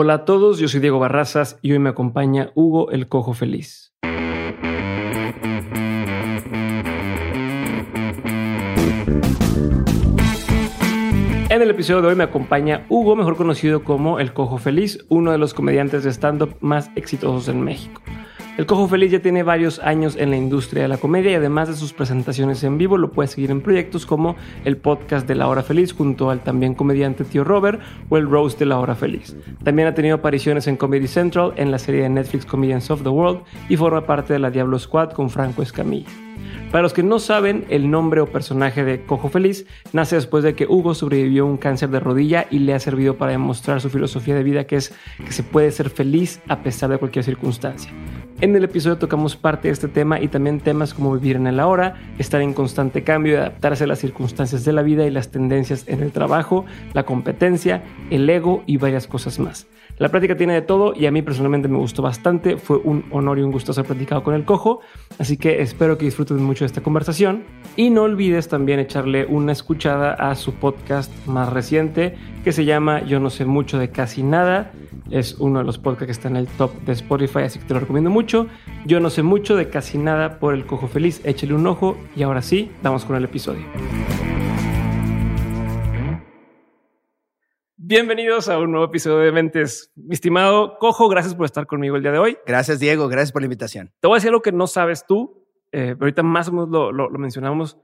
Hola a todos, yo soy Diego Barrazas y hoy me acompaña Hugo el Cojo Feliz. En el episodio de hoy me acompaña Hugo, mejor conocido como El Cojo Feliz, uno de los comediantes de stand-up más exitosos en México. El Cojo Feliz ya tiene varios años en la industria de la comedia y además de sus presentaciones en vivo lo puedes seguir en proyectos como el podcast de La Hora Feliz junto al también comediante Tío Robert o el Roast de La Hora Feliz. También ha tenido apariciones en Comedy Central, en la serie de Netflix Comedians of the World y forma parte de la Diablo Squad con Franco Escamilla. Para los que no saben, el nombre o personaje de Cojo Feliz nace después de que Hugo sobrevivió a un cáncer de rodilla y le ha servido para demostrar su filosofía de vida que es que se puede ser feliz a pesar de cualquier circunstancia. En el episodio tocamos parte de este tema y también temas como vivir en el ahora, estar en constante cambio y adaptarse a las circunstancias de la vida y las tendencias en el trabajo, la competencia, el ego y varias cosas más. La práctica tiene de todo y a mí personalmente me gustó bastante. Fue un honor y un gusto ser platicado con el cojo. Así que espero que disfruten mucho de esta conversación. Y no olvides también echarle una escuchada a su podcast más reciente que se llama Yo no sé mucho de casi nada. Es uno de los podcasts que está en el top de Spotify, así que te lo recomiendo mucho. Yo no sé mucho de casi nada por el cojo feliz. Échale un ojo y ahora sí, vamos con el episodio. Bienvenidos a un nuevo episodio de Mentes. Mi estimado Cojo, gracias por estar conmigo el día de hoy. Gracias, Diego. Gracias por la invitación. Te voy a decir algo que no sabes tú. Eh, ahorita más o menos lo, lo, lo, mencionamos.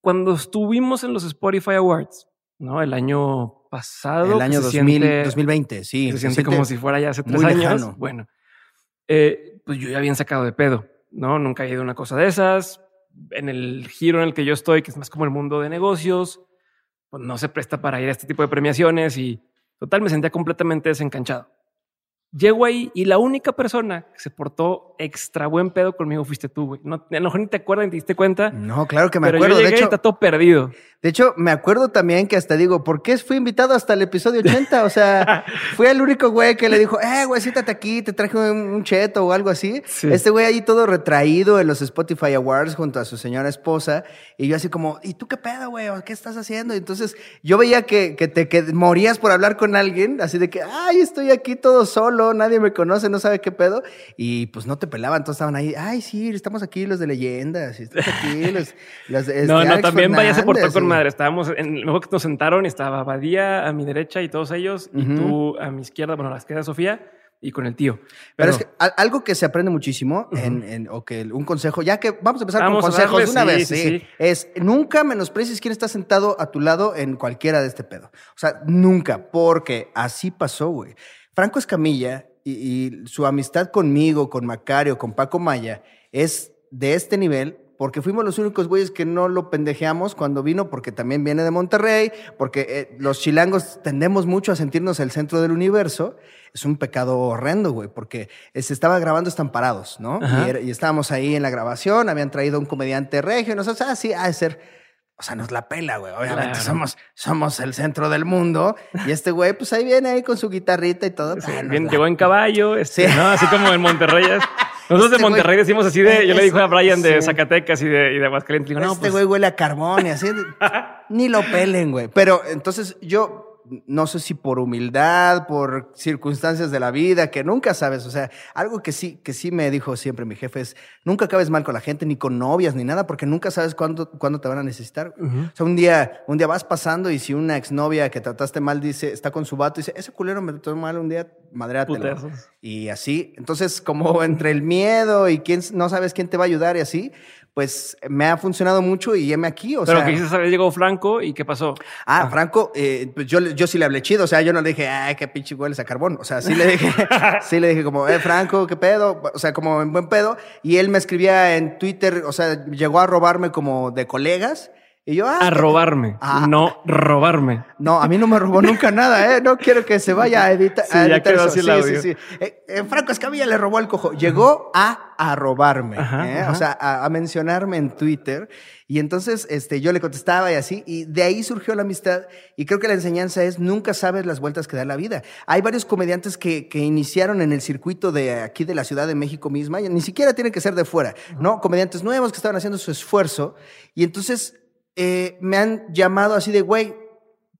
Cuando estuvimos en los Spotify Awards, ¿no? El año pasado. El año 2000, siente, 2020, sí. Se, se siente, como si fuera ya hace tres años. Lejano. Bueno, eh, pues yo ya había sacado de pedo, ¿no? Nunca he ido a una cosa de esas. En el giro en el que yo estoy, que es más como el mundo de negocios, pues no se presta para ir a este tipo de premiaciones y total me sentía completamente desencanchado. Llego ahí y la única persona que se portó extra buen pedo conmigo fuiste tú, güey. No, a lo mejor ni te acuerdas ni te diste cuenta. No, claro que me pero acuerdo. Yo llegué de hecho, y está todo perdido. De hecho, me acuerdo también que hasta digo, ¿por qué fui invitado hasta el episodio 80? O sea, fui el único güey que le dijo, eh, güey, siéntate aquí, te traje un, cheto o algo así. Sí. Este güey ahí todo retraído en los Spotify Awards junto a su señora esposa. Y yo así como, ¿y tú qué pedo, güey? ¿Qué estás haciendo? Y entonces yo veía que, que te que morías por hablar con alguien, así de que, ay, estoy aquí todo solo, nadie me conoce, no sabe qué pedo. Y pues no te pelaban, todos estaban ahí, ay, sí, estamos aquí los de leyendas, estamos aquí los... los este, no, no, Alex también vaya se portó Fernández, con madre. Estábamos, en, luego que nos sentaron, estaba Badía a mi derecha y todos ellos, y tú a mi izquierda, bueno, a la izquierda Sofía, y con el tío. Pero, es que al- algo que se aprende muchísimo, en, en- o que un consejo, ya que vamos a empezar Vamos con consejos darle, de una sí, vez, sí, sí, sí. es nunca menosprecies quién está sentado a tu lado en cualquiera de este pedo. O sea, nunca, porque así pasó, güey. Franco Escamilla y, y su amistad conmigo, con Macario, con Paco Maya, es de este nivel. Porque fuimos los únicos güeyes que no lo pendejeamos cuando vino, porque también viene de Monterrey, porque eh, los chilangos tendemos mucho a sentirnos el centro del universo. Es un pecado horrendo, güey, porque eh, se estaba grabando estamparados, ¿no? Y, era- y estábamos ahí en la grabación, habían traído un comediante regio, y nosotros, ah, sí, ha de ser. O sea, nos la pela, güey. Obviamente Claro. somos, somos el centro del mundo. Y este güey, pues ahí viene ahí con su guitarrita y todo. Sí, nos bien, llegó en caballo, este, Sí. ¿no? Así como en Monterrey. Nosotros de Este güey- Monterrey decimos así de, yo le digo a Brian de sí. Zacatecas y de, y de Aguascalientes, digo, no, este pues, güey huele a carbón y así. ni lo pelen, güey. Pero entonces yo no sé si por humildad, por circunstancias de la vida, que nunca sabes. O sea, algo que sí, que sí me dijo siempre mi jefe es, nunca acabes mal con la gente, ni con novias, ni nada, porque nunca sabes cuándo, cuándo te van a necesitar. O sea, un día, un día vas pasando y si una exnovia que trataste mal dice, está con su vato y dice, ese culero me trató mal un día. Putazos. Y así, entonces como entre el miedo y quién no sabes quién te va a ayudar y así, pues me ha funcionado mucho y heme aquí, o pero sea. que dices, ¿sabes? Llegó Franco y ¿qué pasó? Ah, Franco, eh, pues yo, yo sí le hablé chido, o sea, yo no le dije, ay, qué pinche hueles a carbón, o sea, sí le dije, sí le dije como, eh, Franco, qué pedo, o sea, como en buen pedo, y él me escribía en Twitter, o sea, llegó a robarme como de colegas, y yo, ah, A robarme, Ah. no robarme. No, a mí no me robó nunca nada, ¿eh? No quiero que se vaya a, edita- Sí, a ya editar quedó eso. así Sí, sí, sí. Eh, eh, Franco Escamilla le robó el cojo. Llegó a, a robarme, Ajá, ¿eh? ajá. O sea, a, a mencionarme en Twitter. Y entonces este, yo le contestaba y así. Y de ahí surgió la amistad. Y creo que la enseñanza es nunca sabes las vueltas que da la vida. Hay varios comediantes que, que iniciaron en el circuito de aquí de la Ciudad de México misma. Y ni siquiera tienen que ser de fuera, ¿no? Comediantes nuevos que estaban haciendo su esfuerzo. Y entonces eh, me han llamado así de, güey,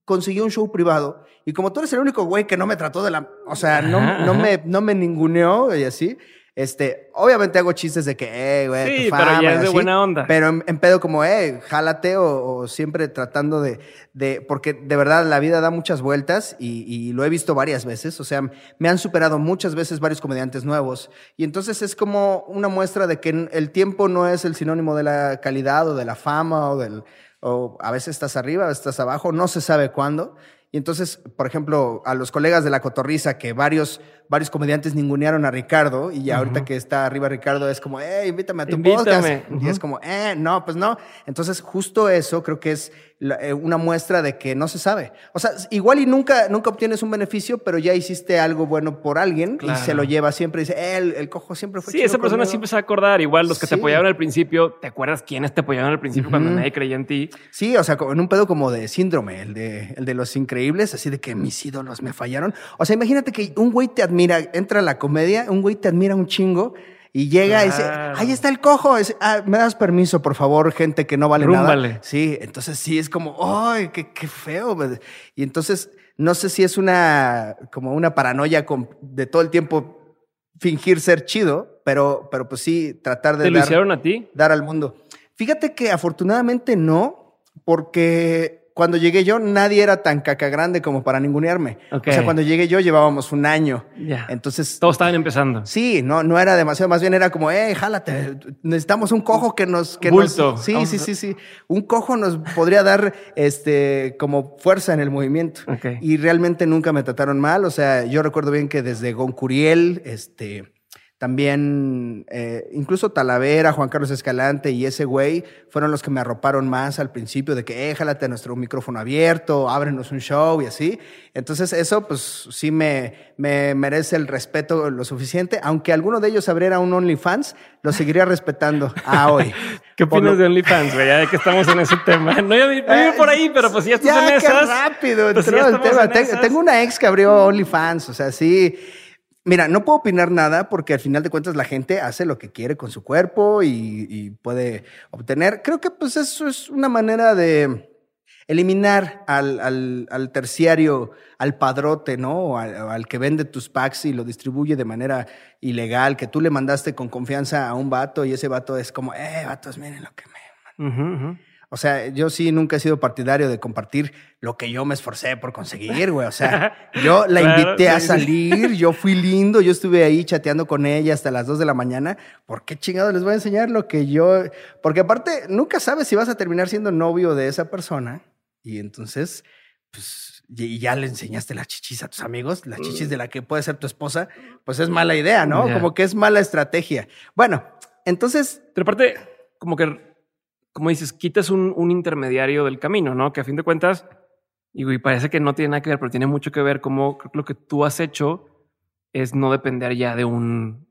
consiguió un show privado. Y como tú eres el único güey que no me trató de la. O sea, no, no, me, no me ninguneó y así. Este, obviamente hago chistes de que, eh, güey, sí, pero ya es de buena onda. Pero en, pedo como, eh, jálate o, siempre tratando de, de, porque de verdad la vida da muchas vueltas y, y, lo he visto varias veces. O sea, me han superado muchas veces varios comediantes nuevos. Y entonces es como una muestra de que el tiempo no es el sinónimo de la calidad o de la fama o del, o a veces estás arriba, a veces estás abajo, no se sabe cuándo. Y entonces, por ejemplo, a los colegas de la cotorriza, que varios, varios comediantes ningunearon a Ricardo, y ya ahorita que está arriba Ricardo es como, eh, invítame a tu podcast. Y es como, eh, no, pues no. Entonces, justo eso creo que es eh, una muestra de que no se sabe. O sea, igual y nunca, nunca obtienes un beneficio, pero ya hiciste algo bueno por alguien y se lo lleva siempre. Dice, eh, el, cojo siempre fue Sí, esa persona siempre se va a acordar. Igual los que te apoyaron al principio, ¿te acuerdas quiénes te apoyaron al principio cuando nadie creía en ti? Sí, o sea, en un pedo como de síndrome, el de, el de los increíbles, así de que mis ídolos me fallaron. O sea, imagínate que un güey te admira, entra a la comedia, un güey te admira un chingo y llega y dice, ahí está el cojo. Ah, ¿Me das permiso, por favor, gente que no vale nada? Sí, entonces sí, es como, ¡ay, qué, qué feo! Y entonces, no sé si es una, como una paranoia de todo el tiempo fingir ser chido, pero, pero pues sí, tratar de... ¿Te lo hicieron a ti? Dar al mundo. Fíjate que afortunadamente no, porque cuando llegué yo, nadie era tan caca grande como para ningunearme. O sea, cuando llegué yo, llevábamos un año. Ya. Entonces. Todos estaban empezando. Sí, no, no era demasiado. Más bien era como, eh, jálate. Necesitamos un cojo que nos. Que Bulto. sí, sí, sí, sí. Un cojo nos podría dar este, como fuerza en el movimiento. Y realmente nunca me trataron mal. O sea, yo recuerdo bien que desde Goncuriel, este también, eh, incluso Talavera, Juan Carlos Escalante y ese güey fueron los que me arroparon más al principio de que, eh, jálate nuestro micrófono abierto, ábrenos un show y así. Entonces, eso, pues sí me, me merece el respeto lo suficiente. Aunque alguno de ellos abriera un OnlyFans, lo seguiría respetando a hoy. ¿Qué opinas de OnlyFans, güey? Ya de que estamos en ese tema. No iba, no por ahí, pero pues ya estás ya, en esas. Qué rápido pues entró el tema. Tengo una ex que abrió OnlyFans, o sea, sí. Mira, no puedo opinar nada porque al final de cuentas la gente hace lo que quiere con su cuerpo y, puede obtener. Creo que pues eso es una manera de eliminar al, al, terciario, al padrote, ¿no? O al, que vende tus packs y lo distribuye de manera ilegal, que tú le mandaste con confianza a un vato y ese vato es como, eh, vatos, miren lo que me... O sea, yo sí nunca he sido partidario de compartir lo que yo me esforcé por conseguir, güey. O sea, yo la invité a salir, yo fui lindo, yo estuve ahí chateando con ella hasta las 2 de la mañana. ¿Por qué chingado les voy a enseñar lo que yo...? Porque aparte, nunca sabes si vas a terminar siendo novio de esa persona. Y entonces, pues, y ya le enseñaste las chichis a tus amigos, las chichis de la que puede ser tu esposa, pues es mala idea, ¿no? Como que es mala estrategia. Bueno, entonces... Pero aparte, como que como dices, quitas un, intermediario del camino, ¿no? Que a fin de cuentas, y, parece que no tiene nada que ver, pero tiene mucho que ver cómo lo que tú has hecho es no depender ya de un,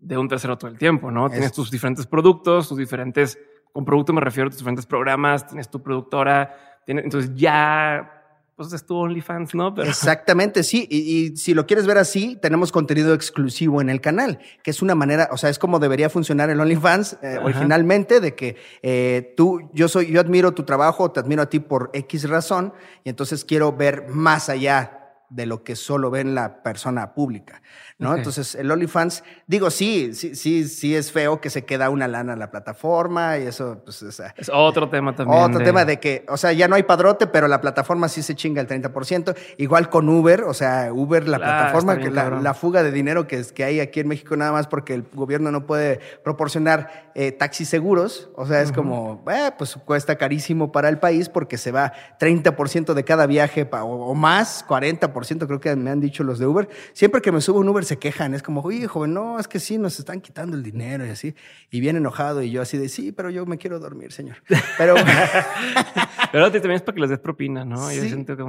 de un tercero todo el tiempo, ¿no? Tienes tus diferentes productos, tus diferentes, con producto me refiero a tus diferentes programas, tienes tu productora, entonces ya pues es tu OnlyFans, ¿no? Exactamente, sí. Y, si lo quieres ver así, tenemos contenido exclusivo en el canal, que es una manera, o sea, es como debería funcionar el OnlyFans eh, originalmente, de que eh, tú, yo soy, yo admiro tu trabajo, te admiro a ti por X razón, y entonces quiero ver más allá de lo que solo ven la persona pública, ¿no? Entonces, el OnlyFans, digo, sí, sí, sí, sí es feo que se queda una lana en la plataforma y eso, pues, es otro tema también. Otro tema de que, o sea, ya no hay padrote, pero la plataforma sí se chinga el 30%. Igual con Uber, o sea, Uber, la plataforma, que la, fuga de dinero que, es, que hay aquí en México nada más porque el gobierno no puede proporcionar eh, taxis seguros, o sea, es como, eh, pues cuesta carísimo para el país porque se va 30% de cada viaje o, o más, 40% creo que me han dicho los de Uber. Siempre que me subo un Uber se quejan, es como, oye, joven, no, es que sí, nos están quitando el dinero y así. Y bien enojado y yo así de, sí, pero yo me quiero dormir, señor. Pero... pero también es para que les des propina, ¿no?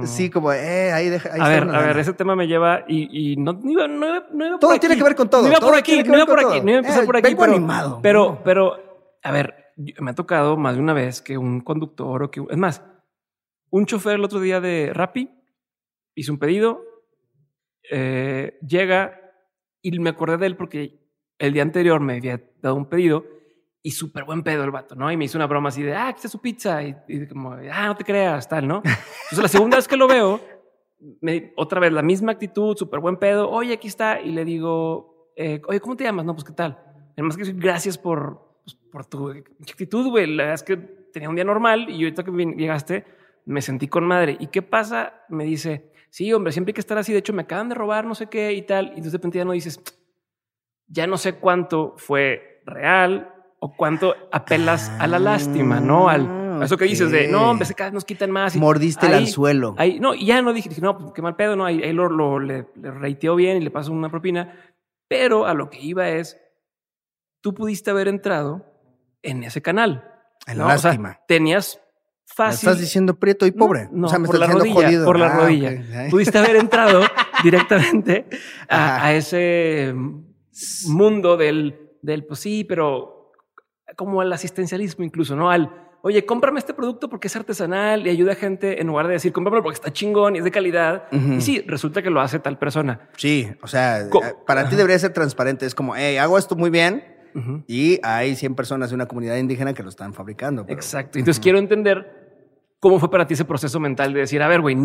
Sí, como... eh, ahí deja. a ver, a ver, ese tema me lleva y, no, iba, no, iba, Todo tiene que ver con todo. No iba por aquí, no iba por aquí, no iba a empezar eh, por aquí. Vengo pero, animado. Pero, pero, a ver, me ha tocado más de una vez que un conductor o que, es más, un chofer el otro día de Rappi hizo un pedido, eh, llega y me acordé de él porque el día anterior me había dado un pedido y súper buen pedo el vato, ¿no? Y me hizo una broma así de, ah, aquí está su pizza. Y, como, ah, no te creas, tal, ¿no? Entonces la segunda vez que lo veo, otra vez la misma actitud, súper buen pedo. Oye, aquí está. Y le digo, eh, oye, ¿cómo te llamas? No, pues qué tal. Además que gracias por, pues, por tu actitud, güey. La verdad es que tenía un día normal y ahorita que llegaste me sentí con madre. ¿Y qué pasa? Me dice, sí, hombre, siempre hay que estar así. De hecho, me acaban de robar, no sé qué y tal. Y entonces de repente ya no dices, ya no sé cuánto fue real, o cuánto apelas a la lástima, ¿no? Al, a eso que dices de, no, hombre, cada vez nos quitan más. Y Mordiste el anzuelo. Ahí, no, y ya no dije, dije, no, pues qué mal pedo, ¿no? Ahí, ahí lo, lo, le, le reiteó bien y le pasó una propina. Pero a lo que iba es, tú pudiste haber entrado en ese canal. En la lástima. tenías fácil. ¿Me estás diciendo prieto y pobre? No, o sea, me por, la rodilla, jodido. por la ah, rodilla. Pudiste haber entrado directamente a, a, ese mundo del, del, pues sí, pero como al asistencialismo incluso, ¿no? Al, oye, cómprame este producto porque es artesanal y ayuda a gente en lugar de decir, cómprame porque está chingón y es de calidad. Y sí, resulta que lo hace tal persona. Sí, o sea, eh, para ti debería ser transparente. Es como, hey, hago esto muy bien y hay 100 personas de una comunidad indígena que lo están fabricando. Exacto. Entonces quiero entender cómo fue para ti ese proceso mental de decir, a ver, güey,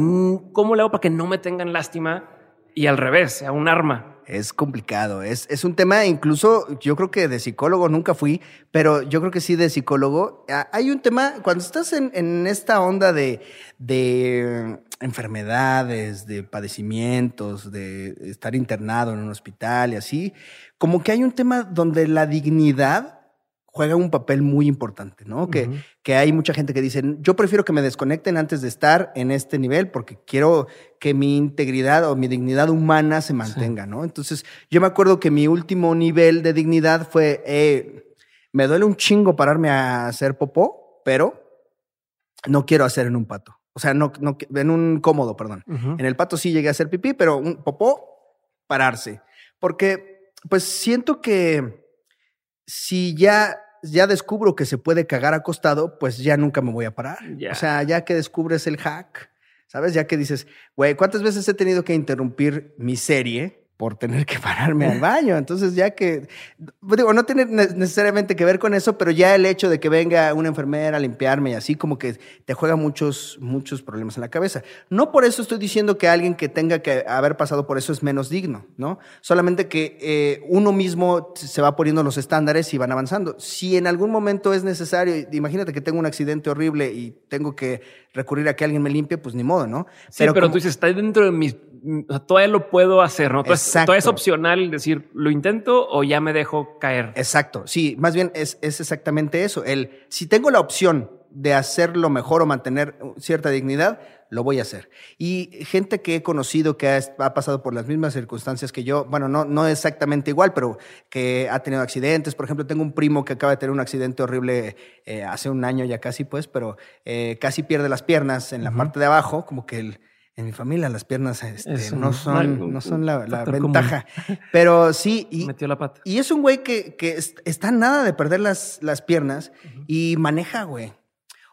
¿cómo le hago para que no me tengan lástima? Y al revés, sea un arma es complicado. Es, es un tema, incluso yo creo que de psicólogo nunca fui, pero yo creo que sí de psicólogo. Ah, hay un tema, cuando estás en, en esta onda de, de enfermedades, de padecimientos, de estar internado en un hospital y así, como que hay un tema donde la dignidad juega un papel muy importante, ¿no? Que, que hay mucha gente que dice, yo prefiero que me desconecten antes de estar en este nivel porque quiero que mi integridad o mi dignidad humana se mantenga, ¿no? Entonces, yo me acuerdo que mi último nivel de dignidad fue, eh, me duele un chingo pararme a hacer popó, pero no quiero hacer en un pato. O sea, no, no en un cómodo, perdón. En el pato sí llegué a hacer pipí, pero un popó, pararse. Porque, pues siento que si ya ya descubro que se puede cagar acostado, pues ya nunca me voy a parar. O sea, ya que descubres el hack, ¿sabes? Ya que dices, güey, ¿cuántas veces he tenido que interrumpir mi serie por tener que pararme al baño. Entonces, ya que, digo, no tiene necesariamente que ver con eso, pero ya el hecho de que venga una enfermera a limpiarme y así como que te juega muchos, muchos problemas en la cabeza. No por eso estoy diciendo que alguien que tenga que haber pasado por eso es menos digno, ¿no? Solamente que eh, uno mismo se va poniendo los estándares y van avanzando. Si en algún momento es necesario, imagínate que tengo un accidente horrible y tengo que recurrir a que alguien me limpie, pues ni modo, ¿no? Sí, pero, tú dices, está dentro de mis todavía lo puedo hacer, ¿no? Todavía es opcional decir, ¿lo intento o ya me dejo caer? Exacto, sí, más bien es, es exactamente eso. El, si tengo la opción de hacerlo mejor o mantener cierta dignidad, lo voy a hacer. Y gente que he conocido que ha, pasado por las mismas circunstancias que yo, bueno, no, no exactamente igual, pero que ha tenido accidentes. Por ejemplo, tengo un primo que acaba de tener un accidente horrible eh, hace un año ya casi, pues, pero eh, casi pierde las piernas en la parte de abajo, como que el en mi familia las piernas este, no, son, no son la, ventaja. Pero sí. Y, Metió la pata. Y es un güey que, que está nada de perder las, las piernas y maneja, güey.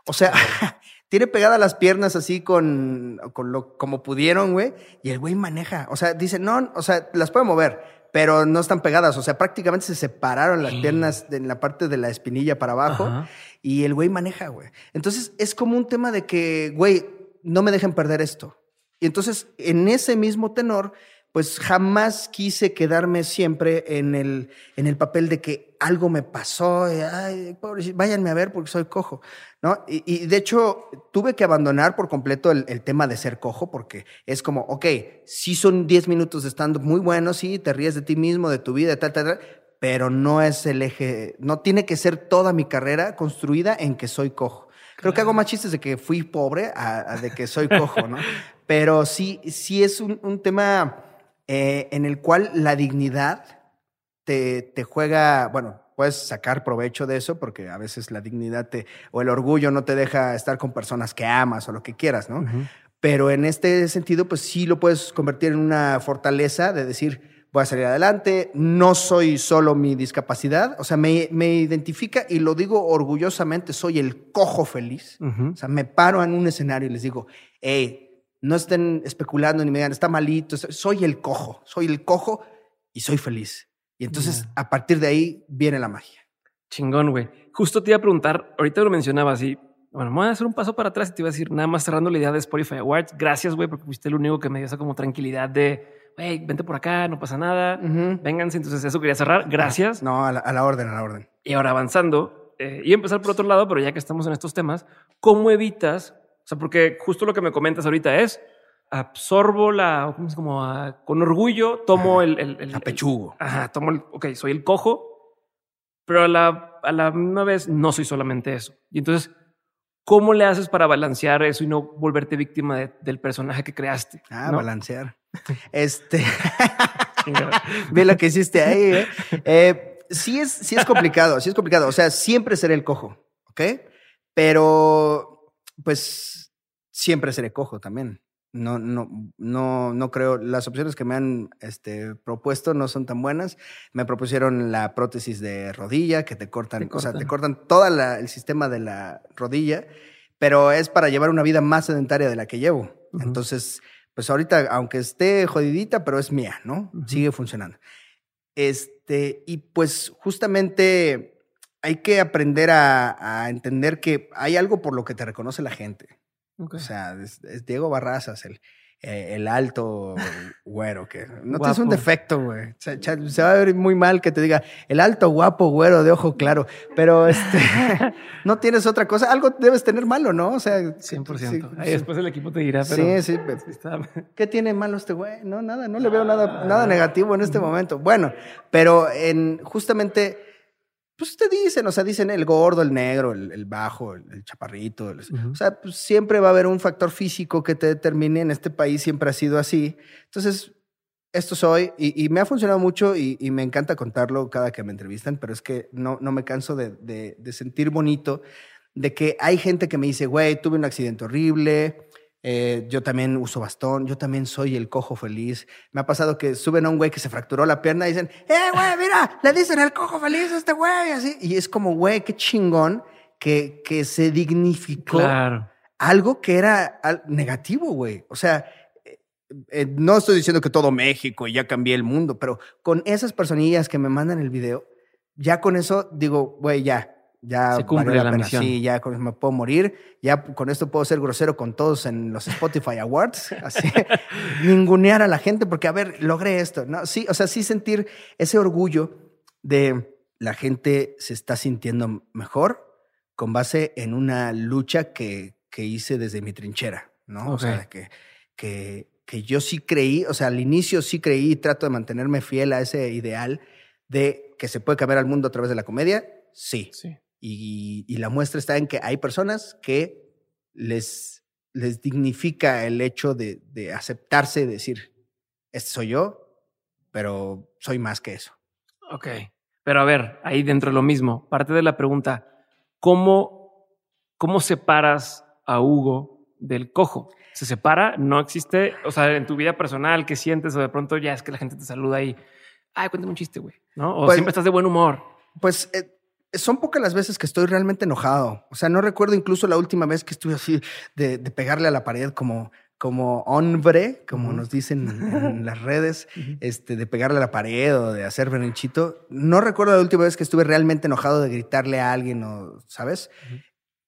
O sea, tiene pegadas las piernas así con, con lo como pudieron, güey. Y el güey maneja. O sea, dice, no, o sea, las puede mover, pero no están pegadas. O sea, prácticamente se separaron las piernas en la parte de la espinilla para abajo. Y el güey maneja, güey. Entonces es como un tema de que, güey, no me dejen perder esto. Y entonces, en ese mismo tenor, pues jamás quise quedarme siempre en el, en el papel de que algo me pasó, ay, váyanme a ver porque soy cojo, ¿no? Y, de hecho, tuve que abandonar por completo el, tema de ser cojo porque es como, ok, sí son 10 minutos de stand-up muy buenos, sí, te ríes de ti mismo, de tu vida, tal, tal, tal, pero no es el eje, no tiene que ser toda mi carrera construida en que soy cojo. Creo que hago más chistes de que fui pobre a de que soy cojo, ¿no? Pero sí, sí es un, tema eh, en el cual la dignidad te, te, juega, bueno, puedes sacar provecho de eso porque a veces la dignidad te, o el orgullo no te deja estar con personas que amas o lo que quieras, ¿no? Pero en este sentido, pues sí lo puedes convertir en una fortaleza de decir, voy a salir adelante, no soy solo mi discapacidad, o sea, me, me identifica y lo digo orgullosamente, soy el cojo feliz. O sea, me paro en un escenario y les digo, hey, no estén especulando ni me digan, está malito, soy el cojo, soy el cojo y soy feliz. Y entonces a partir de ahí viene la magia. Chingón, güey. Justo te iba a preguntar, ahorita lo mencionaba así. Bueno, voy a hacer un paso para atrás y te iba a decir, nada más cerrando la idea de Spotify Awards. Gracias, güey, porque fuiste el único que me dio esa como tranquilidad de, güey, vente por acá, no pasa nada, vénganse. Entonces, eso quería cerrar. Gracias. No, a la, orden, a la orden. Y ahora avanzando, eh, y empezar por otro lado, pero ya que estamos en estos temas, ¿cómo evitas? O sea, porque justo lo que me comentas ahorita es, absorbo la, como con orgullo, tomo el, el, el, Apechugo. ajá, tomo el, ok, soy el cojo, pero a la, a la misma vez no soy solamente eso. Y entonces, ¿cómo le haces para balancear eso y no volverte víctima del personaje que creaste? Ah, balancear. este. Ve lo que hiciste ahí. ¿eh? ¿eh? sí, es, sí es complicado, sí es complicado. O sea, siempre seré el cojo, ¿ok? Pero, pues, siempre seré cojo también. No, no, no, no creo. Las opciones que me han este, propuesto no son tan buenas. Me propusieron la prótesis de rodilla, que te cortan, o sea, te cortan todo el sistema de la rodilla, pero es para llevar una vida más sedentaria de la que llevo. Entonces, pues ahorita, aunque esté jodidita, pero es mía, ¿no? Sigue funcionando. Este, y pues justamente hay que aprender a entender que hay algo por lo que te reconoce la gente. O sea, es, Diego Barrazas, el, eh, el alto güero, que no tienes un defecto, güey. Se, va a ver muy mal que te diga el alto guapo güero de ojo claro, pero este, no tienes otra cosa. Algo debes tener malo, ¿no? O sea, 100%. Ahí después el equipo te dirá, pero. Sí, sí. ¿Qué tiene malo este güey? No, nada, no le veo nada, nada negativo en este momento. Bueno, pero en justamente pues te dicen, o sea, dicen el gordo, el negro, el, bajo, el, chaparrito. O sea, pues siempre va a haber un factor físico que te determine. En este país siempre ha sido así. Entonces, esto soy y, me ha funcionado mucho y, me encanta contarlo cada que me entrevistan, pero es que no, no me canso de, de sentir bonito de que hay gente que me dice, güey, tuve un accidente horrible, eh, yo también uso bastón, yo también soy el cojo feliz. Me ha pasado que suben a un güey que se fracturó la pierna y dicen, ¡eh, güey, mira! Le dicen el cojo feliz a este güey, así. Y es como, güey, qué chingón que, que se dignificó algo que era negativo, güey. O sea, eh, eh, no estoy diciendo que todo México y ya cambié el mundo, pero con esas personillas que me mandan el video, ya con eso digo, güey, ya, ya se cumple la, misión. Sí, ya con me puedo morir, ya con esto puedo ser grosero con todos en los Spotify Awards, así ningunear a la gente porque a ver, logré esto, no, sí, o sea, sí sentir ese orgullo de la gente se está sintiendo mejor con base en una lucha que, que hice desde mi trinchera, ¿no? O sea, que, que, que yo sí creí, o sea, al inicio sí creí y trato de mantenerme fiel a ese ideal de que se puede cambiar al mundo a través de la comedia, sí. Sí. Y, la muestra está en que hay personas que les, les dignifica el hecho de, de aceptarse y decir, este soy yo, pero soy más que eso. Ok. Pero a ver, ahí dentro de lo mismo, parte de la pregunta, ¿cómo, cómo separas a Hugo del cojo? ¿Se separa? ¿No existe? O sea, en tu vida personal, ¿qué sientes? O de pronto ya es que la gente te saluda y, ay, cuéntame un chiste, güey, ¿no? O pues siempre estás de buen humor. Pues eh, son pocas las veces que estoy realmente enojado. O sea, no recuerdo incluso la última vez que estuve así de, pegarle a la pared como, como hombre, como nos dicen en las redes, este, de pegarle a la pared o de hacer berrinchito. No recuerdo la última vez que estuve realmente enojado de gritarle a alguien o, ¿sabes?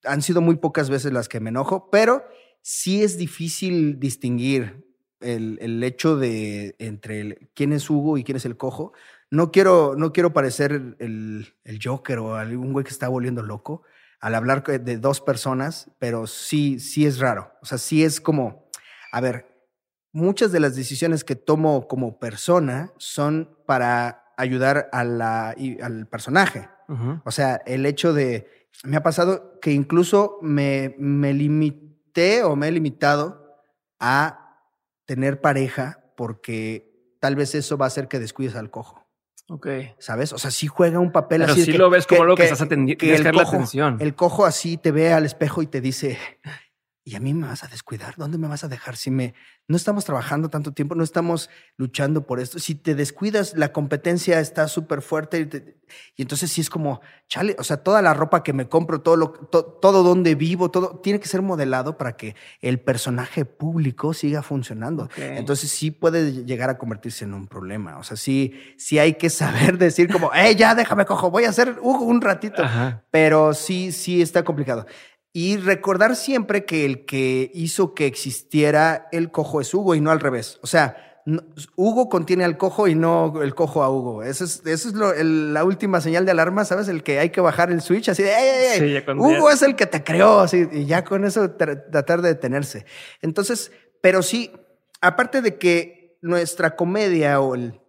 Han sido muy pocas veces las que me enojo, pero sí es difícil distinguir el, el hecho de entre quién es Hugo y quién es el cojo, no quiero, no quiero parecer el, el Joker o algún güey que está volviendo loco al hablar de dos personas, pero sí, sí es raro. O sea, sí es como, a ver, muchas de las decisiones que tomo como persona son para ayudar a la, al personaje. O sea, el hecho de, me ha pasado que incluso me, me limité o me he limitado a tener pareja porque tal vez eso va a hacer que descuides al cojo. Ok. ¿Sabes? O sea, sí juega un papel Pero así. sí lo ves como algo que, estás atendiendo. el, cojo, el cojo así te ve al espejo y te dice: y a mí me vas a descuidar. ¿Dónde me vas a dejar si me no estamos trabajando tanto tiempo, no estamos luchando por esto? Si te descuidas, la competencia está súper fuerte y, entonces sí es como, chale, o sea, toda la ropa que me compro, todo lo, todo donde vivo, todo tiene que ser modelado para que el personaje público siga funcionando. Entonces sí puede llegar a convertirse en un problema. O sea, sí, sí hay que saber decir como, eh, ya déjame cojo, voy a hacer un ratito. Pero sí, sí está complicado. Y recordar siempre que el que hizo que existiera el cojo es Hugo y no al revés. O sea, Hugo contiene al cojo y no el cojo a Hugo. Eso es, eso es lo, la última señal de alarma, ¿sabes? El que hay que bajar el switch así de, Hugo es el que te creó, así, y ya con eso tratar de detenerse. Entonces, pero sí, aparte de que nuestra comedia o el,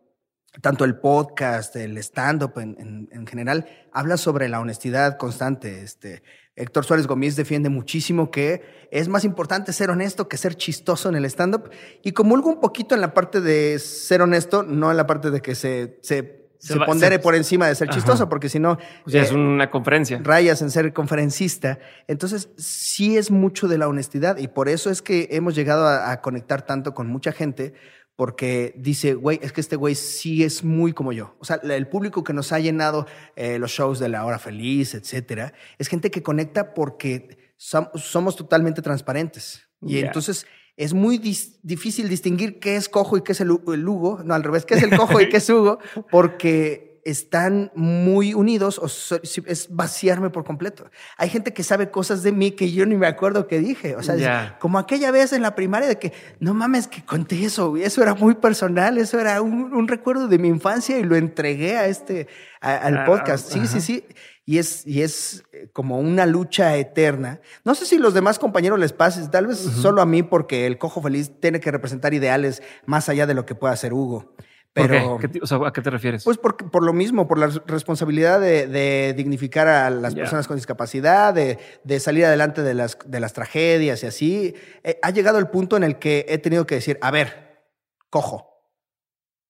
tanto el podcast, el stand-up en, en, general, habla sobre la honestidad constante, este, Héctor Suárez Gómez defiende muchísimo que es más importante ser honesto que ser chistoso en el stand-up. Y comulgo un poquito en la parte de ser honesto, no en la parte de que se, se, se, pondere por encima de ser chistoso, porque si no... ya es eh, una conferencia. Rayas en ser conferencista. Entonces, sí es mucho de la honestidad y por eso es que hemos llegado a conectar tanto con mucha gente, porque dice, güey, es que este güey sí es muy como yo. O sea, el público que nos ha llenado eh, los shows de la hora feliz, etcétera, es gente que conecta porque somos totalmente transparentes. Y entonces es muy difícil distinguir qué es cojo y qué es el, el, Hugo. No, al revés, qué es el cojo y qué es Hugo, porque están muy unidos o es vaciarme por completo. Hay gente que sabe cosas de mí que yo ni me acuerdo que dije. O sea, como aquella vez en la primaria de que no mames que conté eso, eso era muy personal, eso era un, recuerdo de mi infancia y lo entregué a este, al ah, podcast. Sí, sí, sí. Y es, y es eh, como una lucha eterna. No sé si los demás compañeros les pase, tal vez solo a mí, porque el cojo feliz tiene que representar ideales más allá de lo que pueda hacer Hugo. Pero, ¿A qué te refieres? Pues por, por lo mismo, por la responsabilidad de, dignificar a las personas con discapacidad, de, de, salir adelante de las, de las tragedias y así. Eh, ha llegado el punto en el que he tenido que decir, a ver, cojo,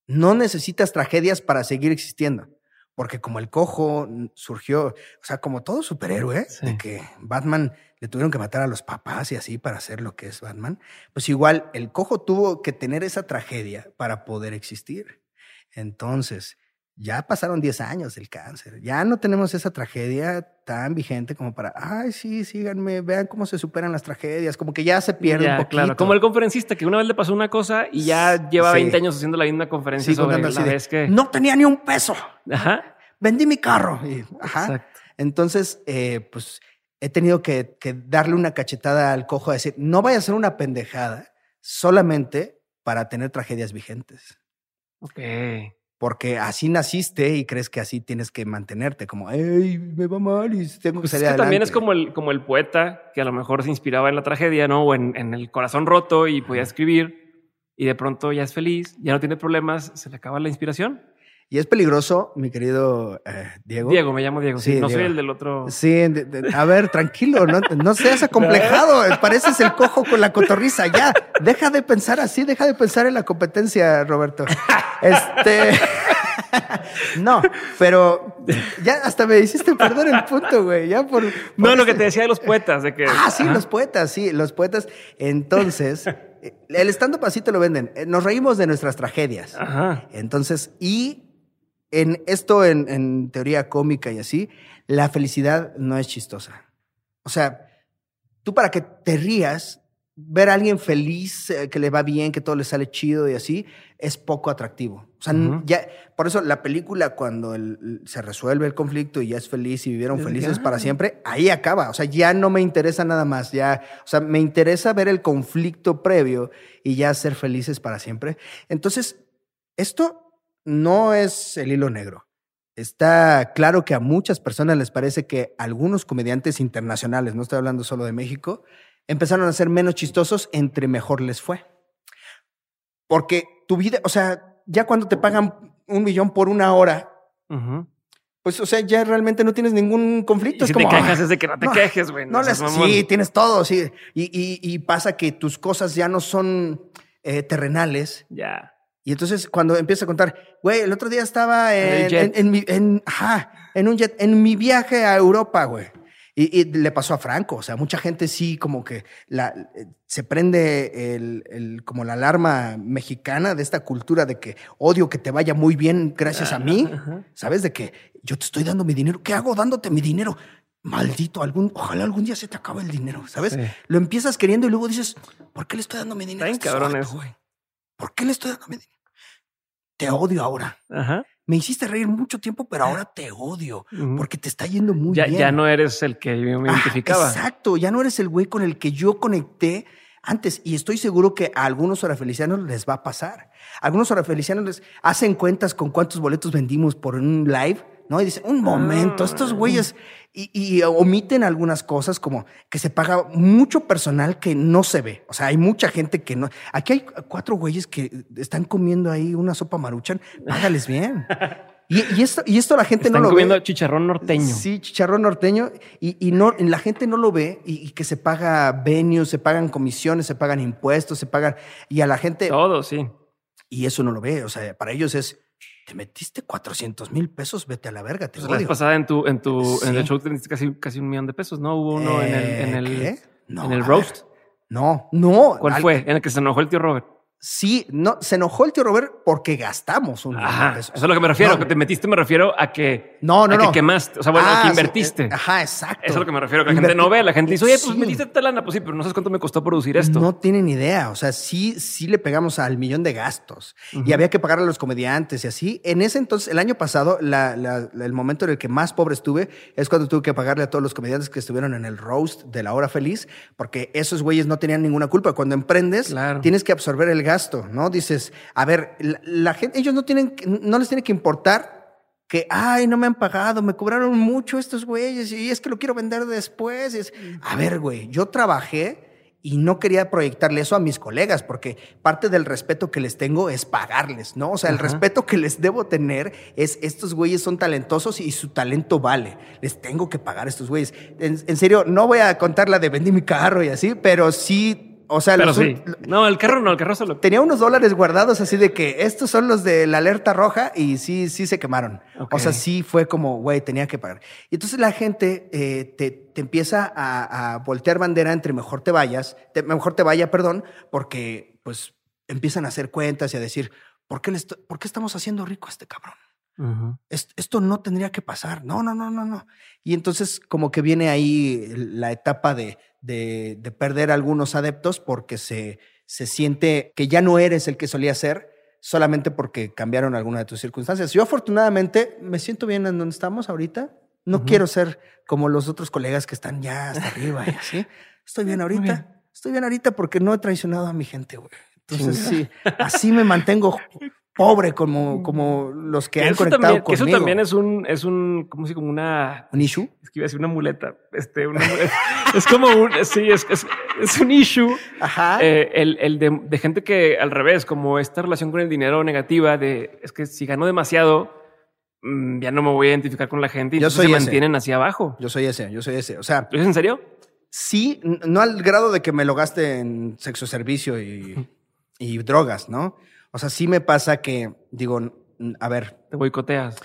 no necesitas tragedias para seguir existiendo. Porque como el cojo surgió, o sea, como todo superhéroe, de que Batman le tuvieron que matar a los papás y así para hacer lo que es Batman, pues igual el cojo tuvo que tener esa tragedia para poder existir. Entonces, ya pasaron 10 años del cáncer, ya no tenemos esa tragedia tan vigente como para, ay, sí, síganme, vean cómo se superan las tragedias, como que ya se pierde un poquito. Claro, como el conferencista que una vez le pasó una cosa y ya lleva 20 años haciendo la misma conferencia sobre la vez que... No tenía ni un peso. Ajá. Vendí mi carro. ajá. Entonces, eh, pues he tenido que, darle una cachetada al cojo a decir, no vaya a ser una pendejada solamente para tener tragedias vigentes. Ok. Porque así naciste y crees que así tienes que mantenerte, como, hey, me va mal y tengo que pues salir es que También es como el, como el poeta que a lo mejor se inspiraba en la tragedia, ¿no? O en, en el corazón roto y podía escribir y de pronto ya es feliz, ya no tiene problemas, se le acaba la inspiración. Y es peligroso, mi querido eh, Diego. Diego, me llamo Diego. Sí, no soy el del otro. Sí, a ver, tranquilo, no, no seas acomplejado. Pareces el cojo con la cotorriza. Ya, deja de pensar así, deja de pensar en la competencia, Roberto. Este. No, pero ya hasta me hiciste perder el punto, güey. Ya por, no, lo que te decía de los poetas, de que. Ah, sí, los poetas, sí, los poetas. Entonces, el estando así te lo venden. Nos reímos de nuestras tragedias. Ajá. Entonces, y en esto, en, teoría cómica y así, la felicidad no es chistosa. O sea, tú para que te rías, ver a alguien feliz, eh, que le va bien, que todo le sale chido y así, es poco atractivo. O sea, ya, por eso la película, cuando se resuelve el conflicto y ya es feliz y vivieron felices para siempre, ahí acaba. O sea, ya no me interesa nada más. Ya, o sea, me interesa ver el conflicto previo y ya ser felices para siempre. Entonces, esto no es el hilo negro. Está claro que a muchas personas les parece que algunos comediantes internacionales, no estoy hablando solo de México, empezaron a ser menos chistosos entre mejor les fue. Porque tu vida, o sea, ya cuando te pagan un millón por una hora, pues, o sea, ya realmente no tienes ningún conflicto. Y si te quejas es de que no te quejes, güey. No, sí, tienes todo, sí. Y, pasa que tus cosas ya no son eh, terrenales. Ya. Y entonces cuando empieza a contar, güey, el otro día estaba en, en, mi, en, ajá, en un jet, en mi viaje a Europa, güey. Y, le pasó a Franco, o sea, mucha gente sí como que la, se prende el, como la alarma mexicana de esta cultura de que odio que te vaya muy bien gracias a mí, ¿sabes? De que yo te estoy dando mi dinero, ¿qué hago dándote mi dinero? Maldito, algún, ojalá algún día se te acabe el dinero, ¿sabes? Lo empiezas queriendo y luego dices, ¿por qué le estoy dando mi dinero? Está cabrones, güey. ¿Por qué le estoy dando mi dinero? Te odio ahora. Ajá me hiciste reír mucho tiempo, pero ahora te odio porque te está yendo muy ya, bien. Ya no eres el que yo me identificaba. exacto, ya no eres el güey con el que yo conecté antes. Y estoy seguro que a algunos orafelicianos les va a pasar. algunos orafelicianos les hacen cuentas con cuántos boletos vendimos por un live ¿no? Y dice, un momento, estos ah. güeyes, y, omiten algunas cosas como que se paga mucho personal que no se ve. O sea, hay mucha gente que no. Aquí hay cuatro güeyes que están comiendo ahí una sopa maruchan, págales bien. Y, esto, y esto la gente no lo comiendo chicharrón norteño. Sí, chicharrón norteño. Y, no, la gente no lo ve y, que se paga venues, se pagan comisiones, se pagan impuestos, se pagan. Y a la gente. Todo, sí. Y eso no lo ve. O sea, para ellos es te metiste 400 mil pesos, vete a la verga. Te pues la vez pasada en tu, en tu, en el show te metiste casi, casi un millón de pesos, ¿no? Hubo uno en el, en el, ¿qué? en el roast. No, no. ¿Cuál fue? En el que se enojó el tío Robert. Sí, no, se enojó el tío Robert porque gastamos un Ajá, Eso es lo que me refiero. que te metiste, me refiero a que. No, no, a no. Que quemaste. O sea, bueno, a que ah, invertiste. ajá, exacto. Eso es lo que me refiero. Que la gente no ve. La gente dice, oye, pues metiste esta lana. Pues sí, pero no sabes cuánto me costó producir esto. No tienen idea. O sea, sí, sí le pegamos al millón de gastos y había que pagar a los comediantes y así. En ese entonces, el año pasado, el momento en el que más pobre estuve es cuando tuve que pagarle a todos los comediantes que estuvieron en el roast de la hora feliz, porque esos güeyes no tenían ninguna culpa. Cuando emprendes, tienes que absorber el gasto, ¿no? Dices, a ver, la, gente, ellos no tienen, no les tiene que importar que, ay, no me han pagado, me cobraron mucho estos güeyes y es que lo quiero vender después. Es, a ver, güey, yo trabajé y no quería proyectarle eso a mis colegas, porque parte del respeto que les tengo es pagarles, ¿no? O sea, el respeto que les debo tener es estos güeyes son talentosos y su talento vale. Les tengo que pagar a estos güeyes. En, en serio, no voy a contar la de vendí mi carro y así, pero sí o sea, Pero sí. No, el carro no, el carro solo. Tenía unos dólares guardados así de que estos son los de la alerta roja y sí, sí se quemaron. O sea, sí fue como, güey, tenía que pagar. Y entonces la gente eh, te, te, empieza a, voltear bandera entre mejor te vayas, mejor te vaya, perdón, porque pues empiezan a hacer cuentas y a decir, ¿por qué, ¿por qué estamos haciendo rico a este cabrón? esto, no tendría que pasar. No, no, no, no, no. Y entonces como que viene ahí la etapa de, de, perder algunos adeptos porque se, se siente que ya no eres el que solía ser solamente porque cambiaron alguna de tus circunstancias. Yo afortunadamente me siento bien en donde estamos ahorita. No quiero ser como los otros colegas que están ya hasta arriba y así. Estoy bien ahorita. Estoy bien ahorita porque no he traicionado a mi gente, güey. Entonces, sí, así me mantengo pobre como, como los que, han conectado también, conmigo. Que eso también es un, es un, como si como una... ¿Un issue? Es que iba a decir una muleta. Este, una es como un, sí, es, es, es un issue. Ajá. Eh, el, el de, de, gente que al revés, como esta relación con el dinero negativa de, es que si gano demasiado, mm, ya no me voy a identificar con la gente y yo soy se mantienen hacia abajo. Yo soy ese, yo soy ese. O sea... ¿Es en serio? Sí, no al grado de que me lo gaste en sexo servicio y, y drogas, ¿no? O sea, sí me pasa que, digo, a ver. Te boicoteas.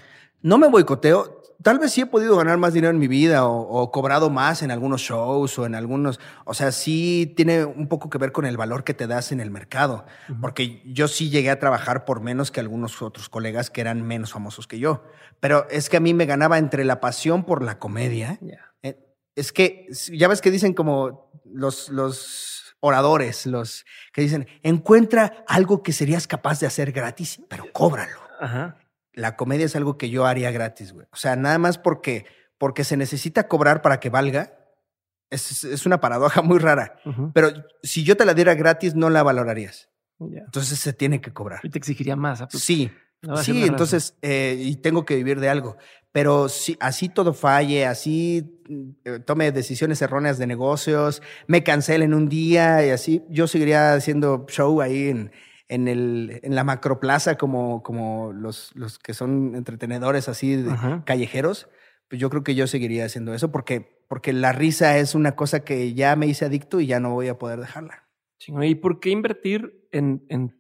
No me boicoteo. Tal vez sí he podido ganar más dinero en mi vida o, cobrado más en algunos shows o en algunos. O sea, sí tiene un poco que ver con el valor que te das en el mercado. Porque yo sí llegué a trabajar por menos que algunos otros colegas que eran menos famosos que yo. Pero es que a mí me ganaba entre la pasión por la comedia. Eh, es que ya ves que dicen como los, los oradores, los que dicen, encuentra algo que serías capaz de hacer gratis, pero cóbralo. La comedia es algo que yo haría gratis, güey. O sea, nada más porque, porque se necesita cobrar para que valga. Es, es una paradoja muy rara. Pero si yo te la diera gratis, no la valorarías. Entonces se tiene que cobrar. Y te exigiría más. Sí. Sí, entonces, eh, y tengo que vivir de algo. Pero si así todo falle, así eh, tome decisiones erróneas de negocios, me cancelen un día y así, yo seguiría haciendo show ahí en, en, el, en la macroplaza como, como los, los que son entretenedores así callejeros. Pues yo creo que yo seguiría haciendo eso porque, porque la risa es una cosa que ya me hice adicto y ya no voy a poder dejarla. ¿Y por qué invertir en, en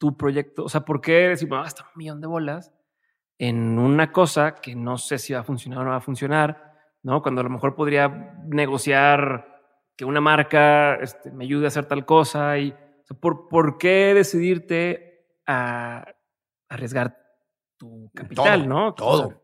tu proyecto? O sea, ¿por qué decir, bueno, un millón de bolas? en una cosa que no sé si va a funcionar o no va a funcionar, ¿no? Cuando a lo mejor podría negociar que una marca este, me ayude a hacer tal cosa y ¿por, ¿por qué decidirte a arriesgar tu capital, no? Todo.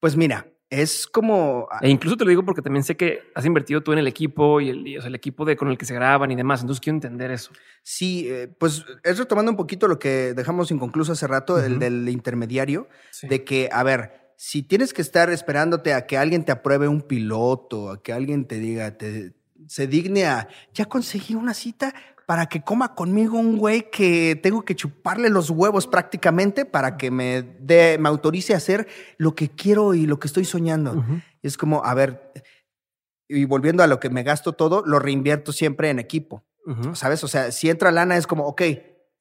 pues mira, es como. E incluso te lo digo porque también sé que has invertido tú en el equipo y el, el equipo de, con el que se graban y demás. Entonces quiero entender eso. Sí, eh, pues es retomando un poquito lo que dejamos inconcluso hace rato, el del intermediario, de que, a ver, si tienes que estar esperándote a que alguien te apruebe un piloto, a que alguien te diga, te, se digne a, ya conseguí una cita, para que coma conmigo un güey que tengo que chuparle los huevos prácticamente para que me, dé, me autorice a hacer lo que quiero y lo que estoy soñando. Es como, a ver, y volviendo a lo que me gasto todo, lo reinvierto siempre en equipo. ¿Sabes? O sea, si entra lana es como, ok,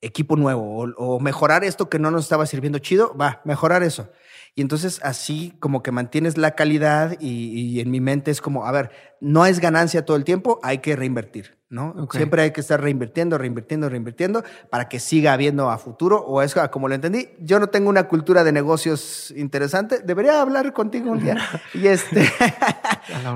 equipo nuevo o, o, mejorar esto que no nos estaba sirviendo chido, va, mejorar eso. Y entonces así como que mantienes la calidad y, en mi mente es como, a ver, no es ganancia todo el tiempo, hay que reinvertir, ¿no? Siempre hay que estar reinvirtiendo, reinvirtiendo, reinvirtiendo para que siga habiendo a futuro o es como lo entendí. Yo no tengo una cultura de negocios interesante, debería hablar contigo un día. y este,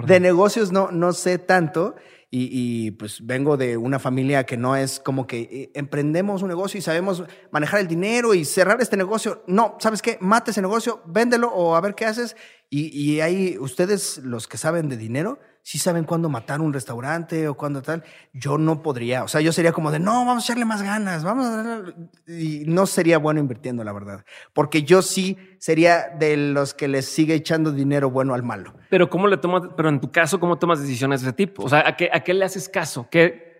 de negocios no, no sé tanto y, pues vengo de una familia que no es como que eh, emprendemos un negocio y sabemos manejar el dinero y cerrar este negocio. No, ¿sabes qué? Mate ese negocio, véndelo o a ver qué haces. Y, y ahí ustedes, los que saben de dinero, sí saben cuándo matar un restaurante o cuándo tal. Yo no podría. O sea, yo sería como de, no, vamos a echarle más ganas, vamos a... Y no sería bueno invirtiendo, la verdad. Porque yo sí sería de los que les sigue echando dinero bueno al malo. Pero ¿cómo le tomas, pero en tu caso, cómo tomas decisiones de ese tipo? O sea, ¿a qué, a qué le haces caso? ¿Qué,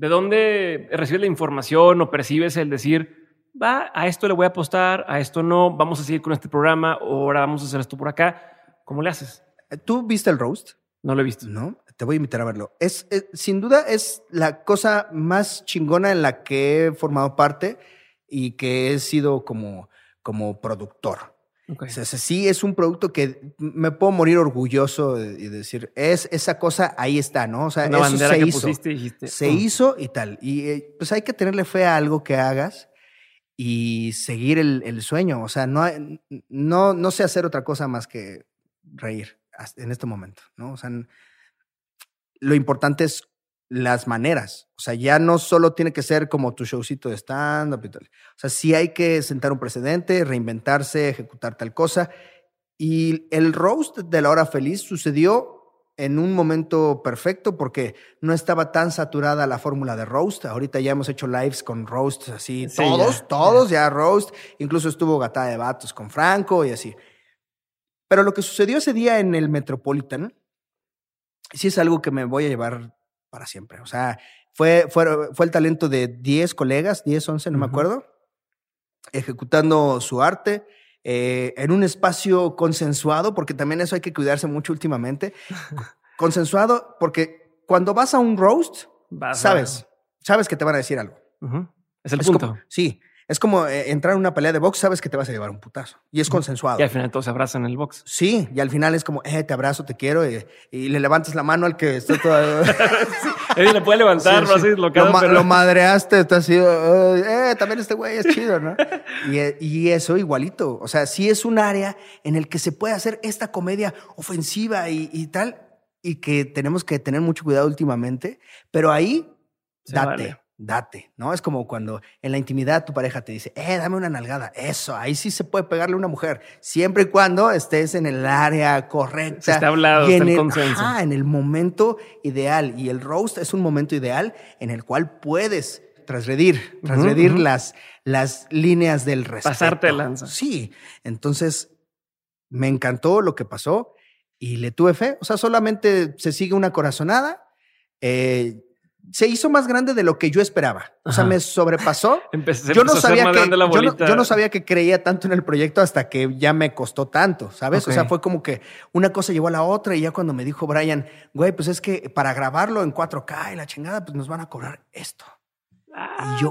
¿De dónde recibes la información o percibes el decir, va, a esto le voy a apostar, a esto no, vamos a seguir con este programa, ahora vamos a hacer esto por acá? ¿Cómo le haces? ¿Tú viste el roast? No lo he visto. No, te voy a invitar a verlo. Es, sin duda es la cosa más chingona en la que he formado parte y que he sido como, como productor. O sea, sí es un producto que me puedo morir orgulloso y decir, es esa cosa, ahí está, ¿no? O sea, eso se hizo. se oh". hizo y tal. Y eh, pues hay que tenerle fe a algo que hagas y seguir el, el sueño. O sea, no, no, no sé hacer otra cosa más que reír en este momento, ¿no? O sea, lo importante es las maneras. O sea, ya no solo tiene que ser como tu showcito de stand-up y tal. O sea, sí hay que sentar un precedente, reinventarse, ejecutar tal cosa. Y el roast de la hora feliz sucedió en un momento perfecto porque no estaba tan saturada la fórmula de roast. Ahorita ya hemos hecho lives con roast así, todos, todos ya. roast. Incluso estuvo Gata de Vatos con Franco y así. Pero lo que sucedió ese día en el Metropolitan, sí es algo que me voy a llevar para siempre. O sea, fue, fue, fue el talento de 10 colegas, 10, 11, no me acuerdo, ejecutando su arte. Eh, en un espacio consensuado, porque también eso hay que cuidarse mucho últimamente. consensuado, porque cuando vas a un roast, sabes, sabes que te van a decir algo. Es el punto. sí, es como eh, entrar en una pelea de box, sabes que te vas a llevar un putazo. Y es consensuado. Y al final todos se abrazan en el box. Sí, y al final es como, eh, te abrazo, te quiero. Y, le levantas la mano al que está todo. sí, le puede levantar, no así lo, pero... lo madreaste, está así, eh, también este güey es chido, ¿no? y, y, eso igualito. O sea, sí es un área en el que se puede hacer esta comedia ofensiva y, y tal, y que tenemos que tener mucho cuidado últimamente. Pero ahí, date date, ¿no? Es como cuando en la intimidad tu pareja te dice, eh, dame una nalgada. Eso, ahí sí se puede pegarle a una mujer, siempre y cuando estés en el área correcta. Se está hablado, en el, consenso. en el momento ideal. Y el roast es un momento ideal en el cual puedes transgredir, transgredir las, las líneas del respeto. Pasarte de lanza. Sí, entonces me encantó lo que pasó y le tuve fe. O sea, solamente se sigue una corazonada. Eh, se hizo más grande de lo que yo esperaba. O sea, me sobrepasó. yo, no sabía que, yo, no, sabía que creía tanto en el proyecto hasta que ya me costó tanto, ¿sabes? O sea, fue como que una cosa llevó a la otra y ya cuando me dijo Brian, güey, pues es que para grabarlo en 4K y la chingada, pues nos van a cobrar esto. Ah, y yo,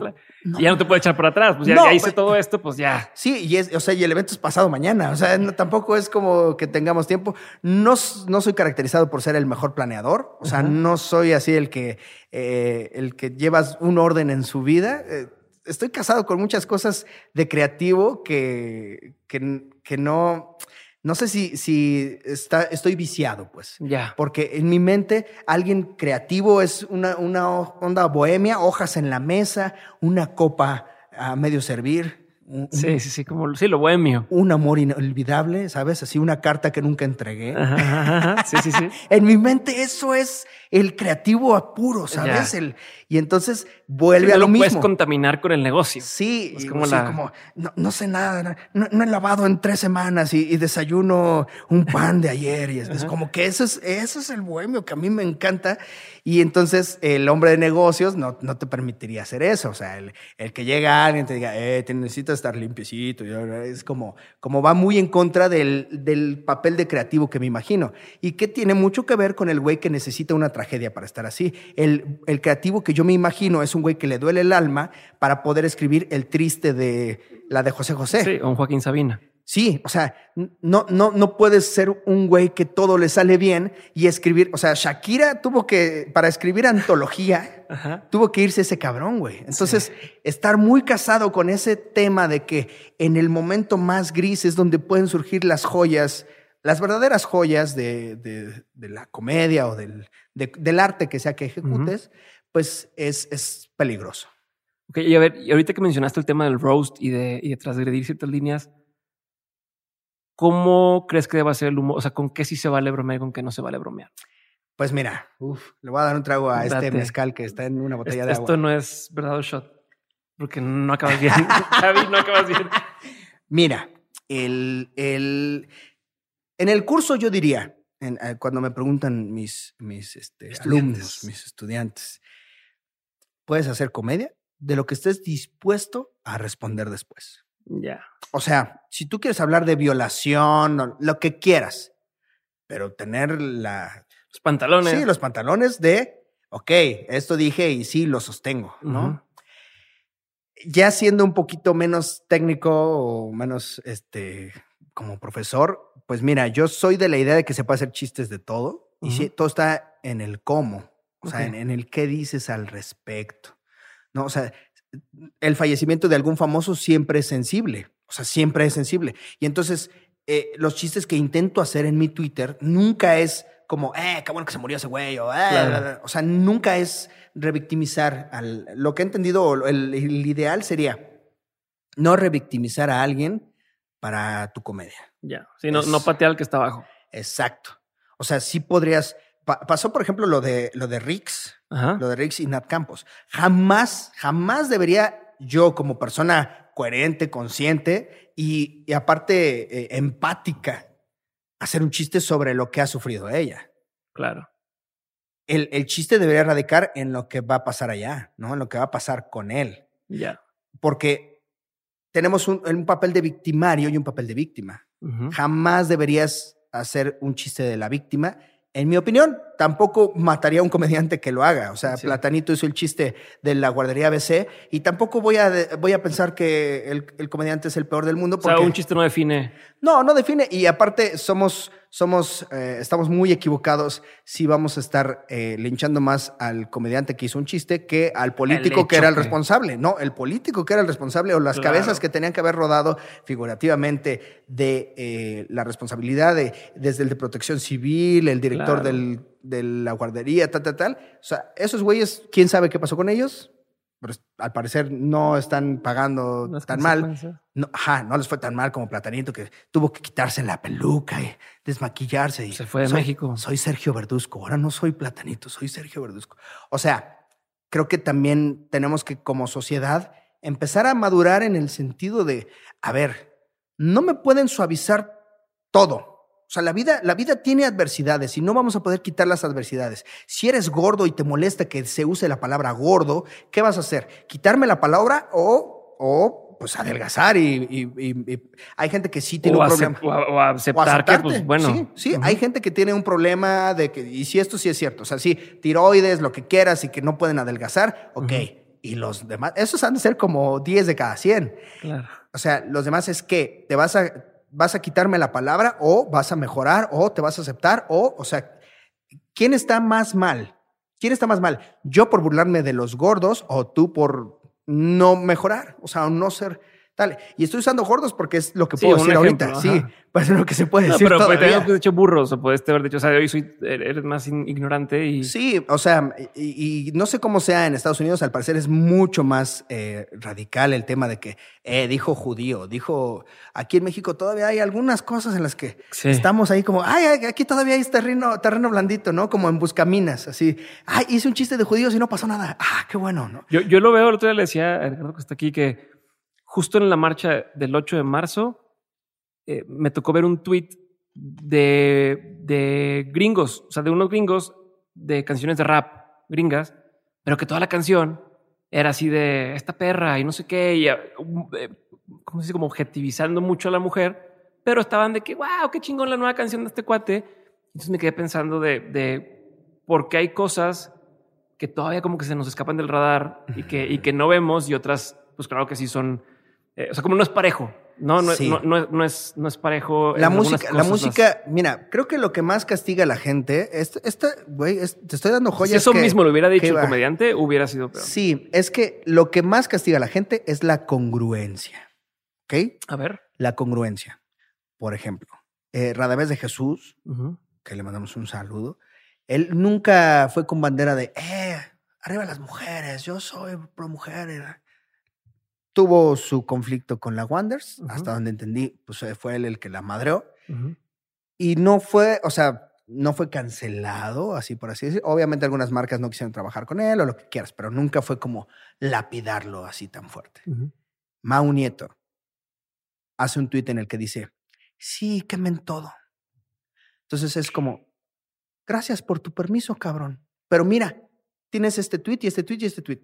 ya no te puedo echar para atrás, pues ya, hice todo esto, pues ya. Sí, y es, o sea, y el evento es pasado mañana, o sea, tampoco es como que tengamos tiempo. No, no soy caracterizado por ser el mejor planeador, o sea, no soy así el que, eh, el que llevas un orden en su vida. Eh, estoy casado con muchas cosas de creativo que, que, que no no sé si, si está, estoy viciado, pues. Ya. Porque en mi mente, alguien creativo es una, una onda bohemia, hojas en la mesa, una copa a medio servir. sí, sí, sí, como sí, lo bohemio. Un amor inolvidable, ¿sabes? Así una carta que nunca entregué. Sí, sí, sí. en mi mente eso es el creativo apuro, ¿sabes? El, y entonces vuelve a lo, mismo. puedes contaminar con el negocio. Sí, es como, la... como no, sé nada, no, he lavado en tres semanas y, desayuno un pan de ayer. Y es, como que eso es, eso es el bohemio que a mí me encanta. Y entonces el hombre de negocios no, no te permitiría hacer eso. O sea, el, el que llega alguien te diga, eh, te necesitas estar limpiecito. Es como, como va muy en contra del, del papel de creativo que me imagino. Y que tiene mucho que ver con el güey que necesita una tragedia para estar así. El, el creativo que yo me imagino es un güey que le duele el alma para poder escribir el triste de la de José José. Sí, o un Joaquín Sabina. Sí, o sea, no, no, no puedes ser un güey que todo le sale bien y escribir. O sea, Shakira tuvo que, para escribir antología, tuvo que irse ese cabrón, güey. Entonces, estar muy casado con ese tema de que en el momento más gris es donde pueden surgir las joyas las verdaderas joyas de, de, la comedia o del, del, arte que sea que ejecutes, pues es, es peligroso. Ok, y a ver, y ahorita que mencionaste el tema del roast y de, y de transgredir ciertas líneas, ¿cómo crees que deba ser el humor? O sea, ¿con qué sí se vale bromear y con qué no se vale bromear? Pues mira, le voy a dar un trago a este mezcal que está en una botella de agua. Esto no es verdadero shot, porque no acabas bien. David, no acabas bien. Mira, el, el, en el curso yo diría, eh, cuando me preguntan mis, mis este, alumnos, mis estudiantes, ¿puedes hacer comedia? De lo que estés dispuesto a responder después. Ya. O sea, si tú quieres hablar de violación, lo que quieras, pero tener la... Los pantalones. Sí, los pantalones de, ok, esto dije y sí, lo sostengo, ¿no? Ya siendo un poquito menos técnico o menos, este, como profesor, pues mira, yo soy de la idea de que se puede hacer chistes de todo y si, todo está en el cómo, o sea, en, el qué dices al respecto. No, o sea, el fallecimiento de algún famoso siempre es sensible, o sea, siempre es sensible. Y entonces, eh, los chistes que intento hacer en mi Twitter nunca es como, eh, qué bueno que se murió ese güey, o, eh, o sea, nunca es revictimizar. Al, lo que he entendido, el, el ideal sería no revictimizar a alguien para tu comedia. Ya, sí, no, no patea al que está abajo. Exacto. O sea, sí podrías. pasó, por ejemplo, lo de, lo de Rix, lo de Rix y Nat Campos. Jamás, jamás debería yo, como persona coherente, consciente y, aparte eh, empática, hacer un chiste sobre lo que ha sufrido ella. Claro. El, el, chiste debería radicar en lo que va a pasar allá, ¿no? En lo que va a pasar con él. Ya. Porque tenemos un, un, papel de victimario y un papel de víctima. Jamás deberías hacer un chiste de la víctima. En mi opinión, tampoco mataría a un comediante que lo haga. O sea, Platanito hizo el chiste de la guardería ABC y tampoco voy a, voy a pensar que el, el, comediante es el peor del mundo. Porque... O sea, un chiste no define. No, no define. Y aparte, somos somos, eh, estamos muy equivocados si vamos a estar eh, linchando más al comediante que hizo un chiste que al político que era el responsable. No, el político que era el responsable o las cabezas que tenían que haber rodado figurativamente de eh, la responsabilidad de, desde el de protección civil, el director del, de la guardería, tal, tal, tal. O sea, esos güeyes, ¿quién sabe qué pasó con ellos? pero al parecer no están pagando tan mal. No, ajá, no les fue tan mal como Platanito, que tuvo que quitarse la peluca y desmaquillarse. Y Se fue de México. Soy Sergio Verduzco, ahora no soy Platanito, soy Sergio Verduzco. O sea, creo que también tenemos que como sociedad empezar a madurar en el sentido de, a ver, no me pueden suavizar todo. O sea, la vida, la vida tiene adversidades y no vamos a poder quitar las adversidades. Si eres gordo y te molesta que se use la palabra gordo, ¿qué vas a hacer? ¿Quitarme la palabra o, o pues adelgazar? Y, hay gente que sí tiene un problema. O, aceptar que, pues bueno. Sí, sí hay gente que tiene un problema de que, y si esto sí es cierto, o sea, sí, tiroides, lo que quieras y que no pueden adelgazar, ok. Y los demás, esos han de ser como 10 de cada 100. Claro. O sea, los demás es que te vas a vas a quitarme la palabra o vas a mejorar o te vas a aceptar o, o sea, ¿quién está más mal? ¿Quién está más mal? ¿Yo por burlarme de los gordos o tú por no mejorar? O sea, no ser... Dale. Y estoy usando gordos porque es lo que puedo decir ahorita. Sí, pues es lo que se puede decir. Pero puedes haber dicho burros o puedes haber dicho, o sea, hoy soy, eres más ignorante y. Sí, o sea, y, no sé cómo sea en Estados Unidos, al parecer es mucho más eh, radical el tema de que eh, dijo judío, dijo. Aquí en México todavía hay algunas cosas en las que estamos ahí como, ay, aquí todavía hay terreno, terreno blandito, ¿no? Como en Buscaminas, así. Ay, hice un chiste de judíos y no pasó nada. Ah, qué bueno, ¿no? Yo, yo lo veo, el otro día le decía a Ricardo que está aquí que justo en la marcha del 8 de marzo, eh, me tocó ver un tweet de, de gringos, o sea, de unos gringos de canciones de rap gringas, pero que toda la canción era así de esta perra y no sé qué, y, eh, ¿cómo se? Como objetivizando mucho a la mujer, pero estaban de que, wow, qué chingón la nueva canción de este cuate. Entonces me quedé pensando de, de por qué hay cosas que todavía como que se nos escapan del radar y que, y que no vemos y otras, pues claro que sí son eh, o sea, como no es parejo. No, no, no, es, no es parejo. La música, la música, mira, creo que lo que más castiga a la gente, esta, güey, te estoy dando joyas. Si eso mismo lo hubiera dicho el comediante, hubiera sido peor. Sí, es que lo que más castiga a la gente es la congruencia. ¿Ok? A ver. La congruencia. Por ejemplo, eh, Radamés de Jesús, que le mandamos un saludo, él nunca fue con bandera de, eh, arriba las mujeres, yo soy pro mujer tuvo su conflicto con la Wonders, hasta donde entendí, pues eh, fue él el que la madreó. Y no fue, o sea, no fue cancelado, así por así decir. Obviamente algunas marcas no quisieron trabajar con él o lo que quieras, pero nunca fue como lapidarlo así tan fuerte. Mau Nieto hace un tuit en el que dice, sí, quemen todo. Entonces es como, gracias por tu permiso, cabrón. Pero mira, tienes este tuit y este tuit y este tuit.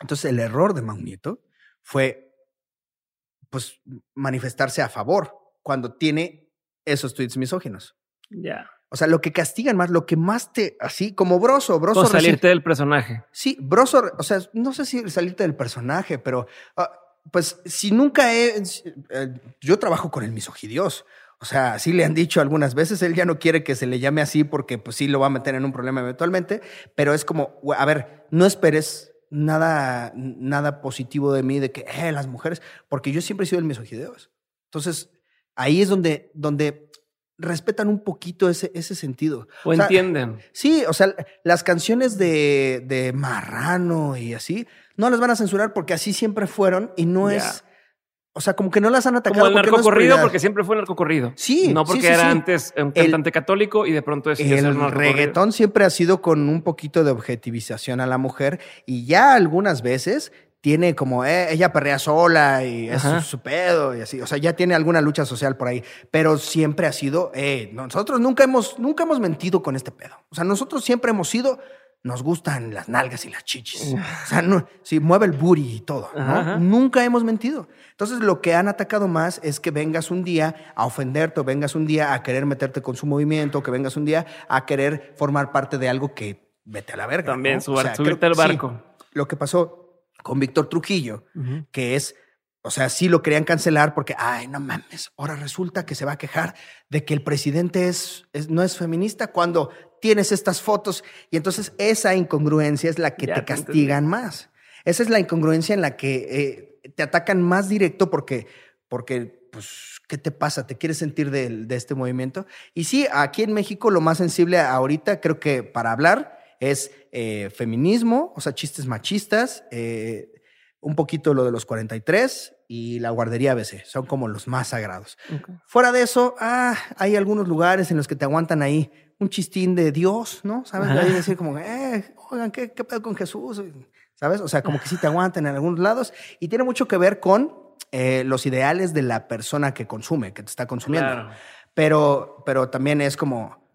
Entonces el error de Mau Nieto fue pues manifestarse a favor cuando tiene esos tweets misóginos. Ya. O sea, lo que castigan más, lo que más te, así como Broso, Broso. salirte del personaje. Sí, Broso, o sea, no sé si salirte del personaje, pero ah, pues si nunca he, eh, yo trabajo con el misogidios. O sea, sí le han dicho algunas veces, él ya no quiere que se le llame así porque pues sí lo va a meter en un problema eventualmente, pero es como, a ver, no esperes nada, nada positivo de mí, de que, eh, las mujeres, porque yo siempre he sido el misogideos. Entonces, ahí es donde, donde respetan un poquito ese, ese sentido. O, entienden. Sí, o sea, las canciones de, de Marrano y así, no las van a censurar porque así siempre fueron y no es o sea, como que no las han atacado. Como el narcocorrido, porque siempre fue narcocorrido. Sí. No porque era antes un cantante católico y de pronto es El reggaetón siempre ha sido con un poquito de objetivización a la mujer y ya algunas veces tiene como eh, ella perrea sola y es su, pedo y así. O sea, ya tiene alguna lucha social por ahí. Pero siempre ha sido, eh, nosotros nunca hemos, nunca hemos mentido con este pedo. O sea, nosotros siempre hemos sido nos gustan las nalgas y las chichis. O sea, no, sí, mueve el booty y todo. Nunca hemos mentido. Entonces, lo que han atacado más es que vengas un día a ofenderte o vengas un día a querer meterte con su movimiento, que vengas un día a querer formar parte de algo que vete a la verga. También, subirte al barco. lo que pasó con Víctor Trujillo, que es o sea, sí lo querían cancelar porque, ay, no mames, ahora resulta que se va a quejar de que el presidente es, no es feminista cuando tienes estas fotos. Y entonces esa incongruencia es la que te castigan más. Esa es la incongruencia en la que eh, te atacan más directo porque, porque, pues, ¿qué te pasa? ¿Te quieres sentir de, este movimiento? Y sí, aquí en México lo más sensible ahorita, creo que para hablar, es eh, feminismo, o sea, chistes machistas, eh, un poquito lo de los 43 y la guardería ABC. Son como los más sagrados. Fuera de eso, ah, hay algunos lugares en los que te aguantan ahí un chistín de Dios, ¿no? ¿Sabes? Ahí decir como, eh, oigan, ¿qué, ¿qué pedo con Jesús? ¿Sabes? O sea, como que sí te aguantan en algunos lados. Y tiene mucho que ver con eh, los ideales de la persona que consume, que te está consumiendo. Pero, pero también es como,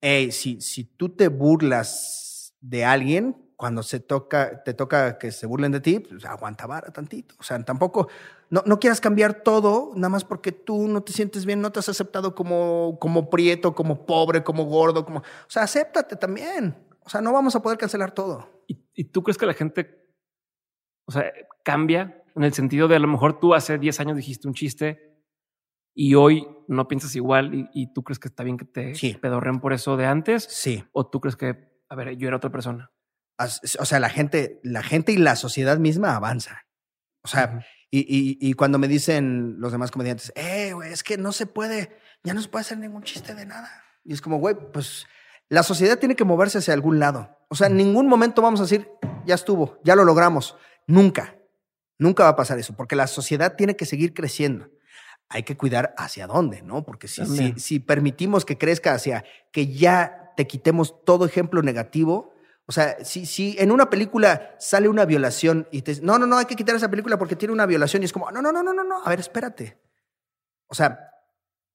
hey, si, si tú te burlas de alguien, cuando se toca, te toca que se burlen de ti, pues aguanta vara tantito. O sea, tampoco, no, no quieras cambiar todo, nada más porque tú no te sientes bien, no te has aceptado como, como prieto, como pobre, como gordo, como, o sea, acéptate también. O sea, no vamos a poder cancelar todo. ¿Y, y tú crees que la gente, o sea, cambia en el sentido de a lo mejor tú hace 10 años dijiste un chiste y hoy no piensas igual y, tú crees que está bien que te pedorren por eso de antes? Sí. ¿O tú crees que, a ver, yo era otra persona? O sea, la gente, la gente y la sociedad misma avanza. O sea, Y, cuando me dicen los demás comediantes, eh, güey, es que no se puede, ya no se puede hacer ningún chiste de nada. Y es como, güey, pues la sociedad tiene que moverse hacia algún lado. O sea, en ningún momento vamos a decir, ya estuvo, ya lo logramos. Nunca, nunca va a pasar eso, porque la sociedad tiene que seguir creciendo. Hay que cuidar hacia dónde, ¿no? Porque si, si, si permitimos que crezca hacia que ya te quitemos todo ejemplo negativo, o sea, si, si en una película sale una violación y te dicen, no, no, no, hay que quitar esa película porque tiene una violación y es como, no, no, no, no, no, no, a ver, espérate. O sea,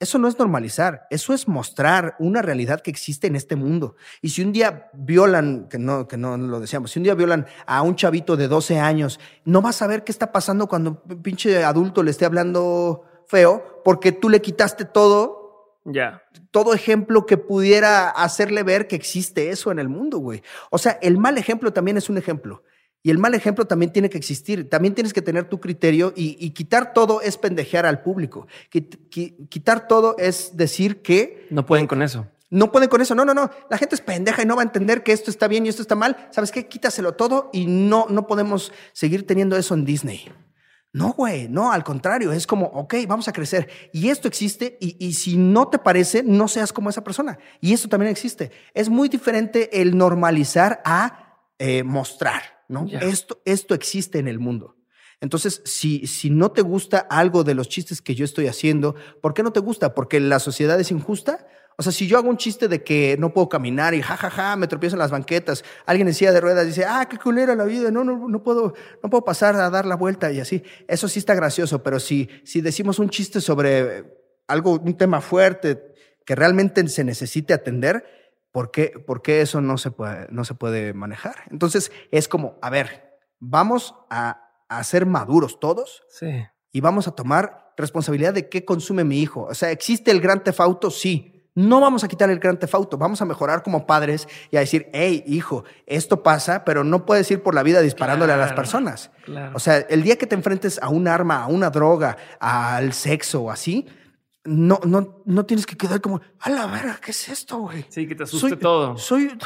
eso no es normalizar, eso es mostrar una realidad que existe en este mundo. Y si un día violan, que no, que no lo decíamos, si un día violan a un chavito de 12 años, no vas a ver qué está pasando cuando un pinche adulto le esté hablando feo porque tú le quitaste todo ya. Todo ejemplo que pudiera hacerle ver que existe eso en el mundo, güey. O sea, el mal ejemplo también es un ejemplo. Y el mal ejemplo también tiene que existir. También tienes que tener tu criterio y, quitar todo es pendejear al público. Quitar todo es decir que... No pueden con eso. No pueden con eso. No, no, no. La gente es pendeja y no va a entender que esto está bien y esto está mal. ¿Sabes qué? Quítaselo todo y no, no podemos seguir teniendo eso en Disney. No, güey, no, al contrario, es como, ok, vamos a crecer. Y esto existe y, si no te parece, no seas como esa persona. Y esto también existe. Es muy diferente el normalizar a eh, mostrar, ¿no? Esto, esto existe en el mundo. Entonces, si, si no te gusta algo de los chistes que yo estoy haciendo, ¿por qué no te gusta? ¿Porque la sociedad es injusta? O sea, si yo hago un chiste de que no puedo caminar y jajaja, ja, ja, me tropiezo en las banquetas, alguien en silla de ruedas dice, ah, qué culera la vida, no, no, no puedo, no puedo pasar a dar la vuelta y así. Eso sí está gracioso, pero si, si decimos un chiste sobre algo, un tema fuerte que realmente se necesite atender, ¿por qué, por qué eso no se, puede, no se puede manejar? Entonces es como, a ver, vamos a, a ser maduros todos sí. y vamos a tomar responsabilidad de qué consume mi hijo. O sea, ¿existe el gran tefauto? Sí no vamos a quitar el gran tefauto, vamos a mejorar como padres y a decir, hey, hijo, esto pasa, pero no puedes ir por la vida disparándole a las personas. O sea, el día que te enfrentes a un arma, a una droga, al sexo o así, no, no, no tienes que quedar como, a la verga, ¿qué es esto, güey? Sí, que te asuste todo. Soy,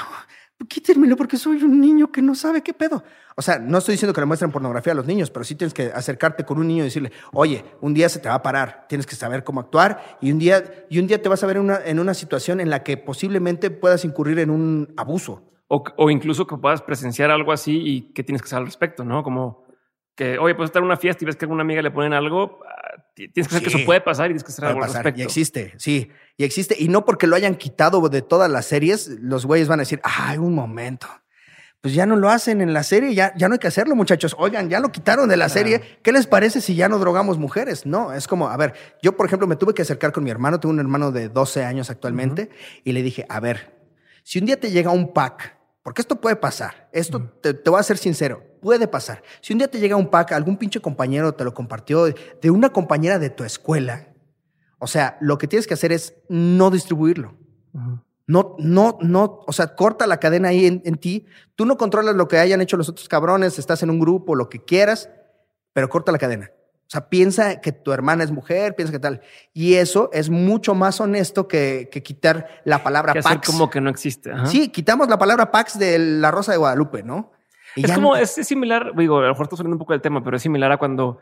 quítenmelo porque soy un niño que no sabe qué pedo. O sea, no estoy diciendo que le muestren pornografía a los niños, pero sí tienes que acercarte con un niño y decirle, oye, un día se te va a parar, tienes que saber cómo actuar y un día, y un día te vas a ver en una, en una situación en la que posiblemente puedas incurrir en un abuso. O, o incluso que puedas presenciar algo así y que tienes que saber al respecto, ¿no? Como que, oye, puedes estar en una fiesta y ves que a alguna amiga le ponen algo, ah, tienes que saber que eso puede pasar y tienes que saber algo al respecto. Y existe, sí, y existe. Y no porque lo hayan quitado de todas las series, los güeyes van a decir, ay, un momento pues ya no lo hacen en la serie, ya, ya no hay que hacerlo, muchachos. Oigan, ya lo quitaron de la serie. ¿Qué les parece si ya no drogamos mujeres? No, es como, a ver, yo, por ejemplo, me tuve que acercar con mi hermano, tengo un hermano de 12 años actualmente, y le dije, a ver, si un día te llega un pack, porque esto puede pasar, esto te, voy a ser sincero, puede pasar. Si un día te llega un pack, algún pinche compañero te lo compartió de una compañera de tu escuela, o sea, lo que tienes que hacer es no distribuirlo. No, no, no, o sea, corta la cadena ahí en, ti. Tú no controlas lo que hayan hecho los otros cabrones, estás en un grupo, lo que quieras, pero corta la cadena. O sea, piensa que tu hermana es mujer, piensa que tal. Y eso es mucho más honesto que, que quitar la palabra que Pax. como que no existe. Sí, quitamos la palabra Pax de la Rosa de Guadalupe, ¿no? es como, es similar, digo, a lo mejor estoy saliendo un poco del tema, pero es similar a cuando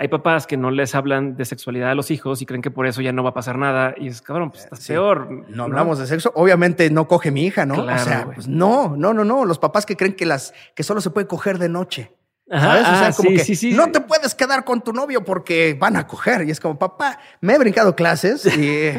hay papás que no les hablan de sexualidad a los hijos y creen que por eso ya no va a pasar nada. Y es cabrón, pues está peor. No, hablamos de sexo. Obviamente no coge mi hija, ¿no? o sea, pues no, no, no, no. Los papás que creen que las que solo se puede coger de noche. ¿Sabes? o sea, ah, como que no te puedes quedar con tu novio porque van a coger. Y es como, papá, me he brincado clases y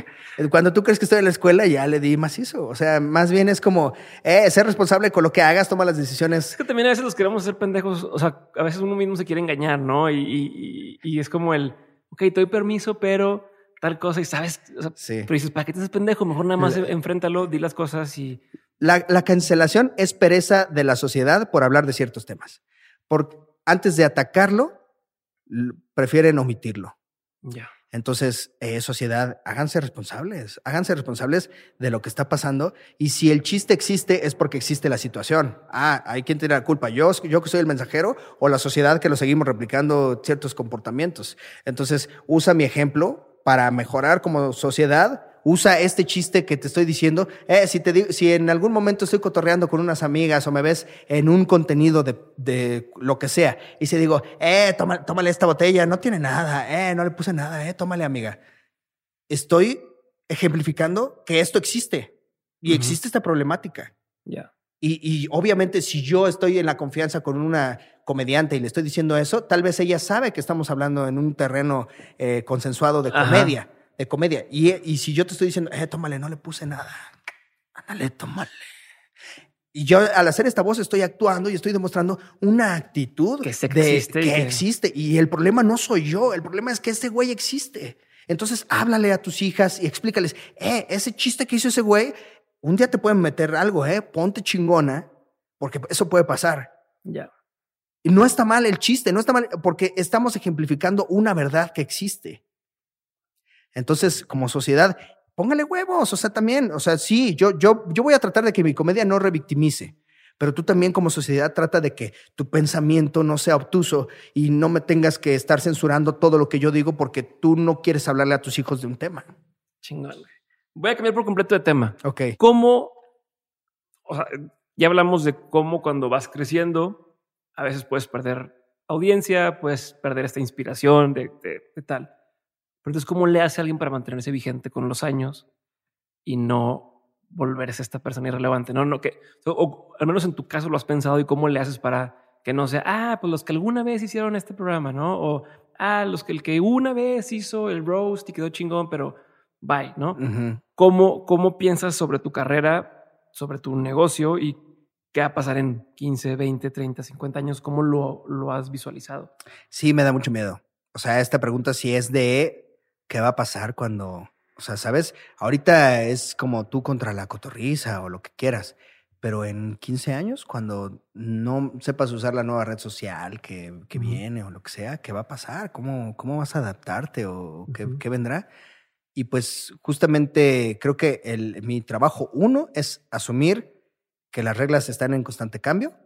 cuando tú crees que estoy en la escuela ya le di macizo. O sea, más bien es como, eh, ser responsable con lo que hagas, toma las decisiones. Es que también a veces los queremos hacer pendejos. O sea, a veces uno mismo se quiere engañar, ¿no? Y, y, es como el, ok, te doy permiso, pero tal cosa y sabes, sí. pero dices, ¿para qué te haces pendejo? Mejor nada más enfréntalo, di las cosas y... La, la cancelación es pereza de la sociedad por hablar de ciertos temas porque antes de atacarlo, prefieren omitirlo. Ya. Entonces, eh, sociedad, háganse responsables, háganse responsables de lo que está pasando. Y si el chiste existe, es porque existe la situación. Ah, hay quien tiene la culpa, yo, yo que soy el mensajero o la sociedad que lo seguimos replicando ciertos comportamientos. Entonces, usa mi ejemplo para mejorar como sociedad usa este chiste que te estoy diciendo. Eh, si, te digo, si en algún momento estoy cotorreando con unas amigas o me ves en un contenido de, de lo que sea y si digo, eh, tómale esta botella, no tiene nada, eh, no le puse nada, eh, tómale amiga. Estoy ejemplificando que esto existe y existe esta problemática. Ya. Y, y, obviamente si yo estoy en la confianza con una comediante y le estoy diciendo eso, tal vez ella sabe que estamos hablando en un terreno eh, consensuado de comedia, de comedia. Y, y, si yo te estoy diciendo, eh, tómale, no le puse nada. Ándale, tómale. Y yo al hacer esta voz estoy actuando y estoy demostrando una actitud que, existe, de, que, existe. Y el problema no soy yo, el problema es que este güey existe. Entonces háblale a tus hijas y explícales, eh, ese chiste que hizo ese güey un día te pueden meter algo, ¿eh? Ponte chingona, porque eso puede pasar. Ya. Y no está mal el chiste, no está mal, porque estamos ejemplificando una verdad que existe. Entonces, como sociedad, póngale huevos, o sea, también, o sea, sí, yo, yo, yo voy a tratar de que mi comedia no revictimice, pero tú también como sociedad trata de que tu pensamiento no sea obtuso y no me tengas que estar censurando todo lo que yo digo porque tú no quieres hablarle a tus hijos de un tema. Chingón. Voy a cambiar por completo de tema. Ok. ¿Cómo? O sea, ya hablamos de cómo cuando vas creciendo, a veces puedes perder audiencia, puedes perder esta inspiración de, tal. Pero entonces, ¿cómo le hace a alguien para mantenerse vigente con los años y no volverse esta persona irrelevante? No, no, que, o, al menos en tu caso lo has pensado y cómo le haces para que no sea, ah, pues los que alguna vez hicieron este programa, ¿no? O, ah, los que el que una vez hizo el roast y quedó chingón, pero bye, ¿no? ¿Cómo, ¿Cómo piensas sobre tu carrera, sobre tu negocio y qué va a pasar en 15, 20, 30, 50 años? ¿Cómo lo, lo has visualizado? Sí, me da mucho miedo. O sea, esta pregunta sí es de qué va a pasar cuando, o sea, sabes, ahorita es como tú contra la cotorriza o lo que quieras, pero en 15 años, cuando no sepas usar la nueva red social que, que viene o lo que sea, ¿qué va a pasar? ¿Cómo, cómo vas a adaptarte o qué, qué vendrá? Y pues justamente creo que el, mi trabajo uno es asumir que las reglas están en constante cambio,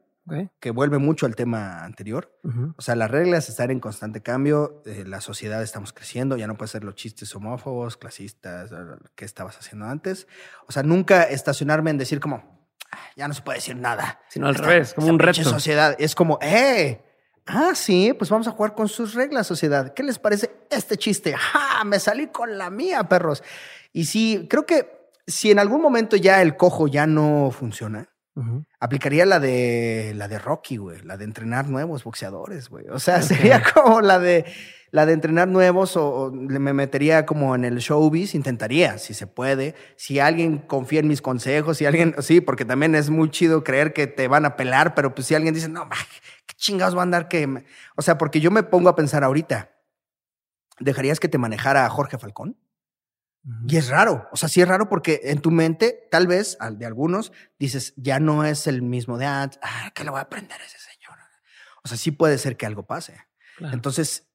que vuelve mucho al tema anterior. O sea, las reglas están en constante cambio, eh, la sociedad estamos creciendo, ya no puede ser los chistes homófobos, clasistas, que estabas haciendo antes. O sea, nunca estacionarme en decir como, ah, ya no se puede decir nada. Sino al revés, como un reto. sociedad es como, ¡eh! Ah, sí, pues vamos a jugar con sus reglas, sociedad. ¿Qué les parece este chiste? ¡Ja! Me salí con la mía, perros. Y sí, creo que si en algún momento ya el cojo ya no funciona, aplicaría la de la de Rocky, güey, la de entrenar nuevos boxeadores, güey. O sea, sería como la de la de entrenar nuevos o, me metería como en el showbiz, intentaría, si se puede. Si alguien confía en mis consejos, si alguien, sí, porque también es muy chido creer que te van a pelar, pero pues si alguien dice, no, ¿qué chingados va a andar que...? O sea, porque yo me pongo a pensar ahorita, ¿dejarías que te manejara Jorge Falcón? Y es raro, o sea, sí es raro porque en tu mente, tal vez, de algunos, dices, ya no es el mismo de antes, ah, ¿qué le voy a aprender a ese señor? O sea, sí puede ser que algo pase. Entonces,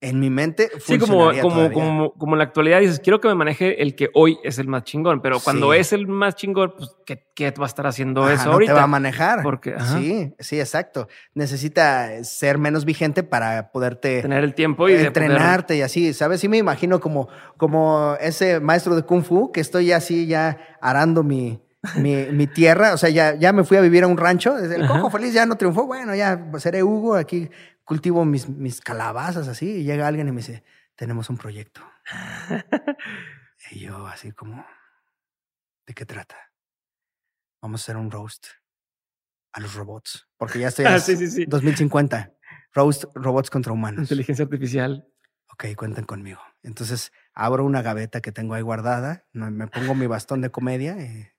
en mi mente Sí, como, como, como, como, en la actualidad dices, quiero que me maneje el que hoy es el más chingón, pero cuando es el más chingón, pues, ¿qué, qué va a estar haciendo eso ahorita? te va a manejar. Porque, Sí, sí, exacto. Necesita ser menos vigente para poderte... Tener el tiempo y Entrenarte y así, ¿sabes? Sí me imagino como, como ese maestro de Kung Fu que estoy así ya arando mi... Mi, mi, tierra, o sea, ya, ya me fui a vivir a un rancho. El feliz ya no triunfó. Bueno, ya seré Hugo aquí cultivo mis, mis calabazas así y llega alguien y me dice, tenemos un proyecto. y yo así como, ¿de qué trata? Vamos a hacer un roast a los robots, porque ya estoy en 2050. Roast robots contra humanos. Inteligencia artificial. Ok, cuenten conmigo. Entonces abro una gaveta que tengo ahí guardada, me pongo mi bastón de comedia, eh,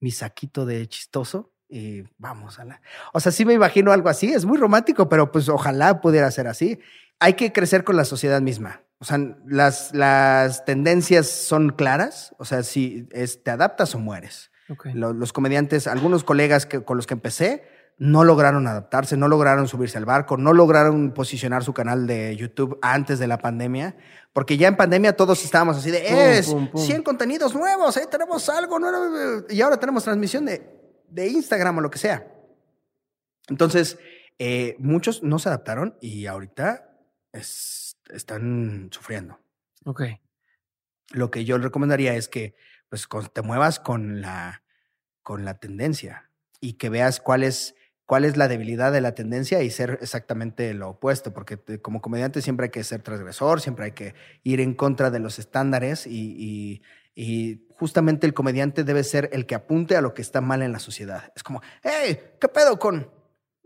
mi saquito de chistoso y vamos a la... O sea, sí me imagino algo así, es muy romántico, pero pues ojalá pudiera ser así. Hay que crecer con la sociedad misma. O sea, las, las tendencias son claras, o sea, si es, te adaptas o mueres. Los, comediantes, algunos colegas que, con los que empecé, no lograron adaptarse, no lograron subirse al barco, no lograron posicionar su canal de YouTube antes de la pandemia, porque ya en pandemia todos estábamos así de, es, 100 contenidos nuevos, ¿eh? tenemos algo nuevo, y ahora tenemos transmisión de de Instagram o lo que sea. Entonces, eh, muchos no se adaptaron y ahorita están sufriendo. Ok. lo que yo le recomendaría es que pues, te muevas con la, con la tendencia y que veas cuál es, cuál es la debilidad de la tendencia y ser exactamente lo opuesto, porque como comediante siempre hay que ser transgresor, siempre hay que ir en contra de los estándares y, y, justamente el comediante debe ser el que apunte a lo que está mal en la sociedad. Es como, hey, ¿qué pedo con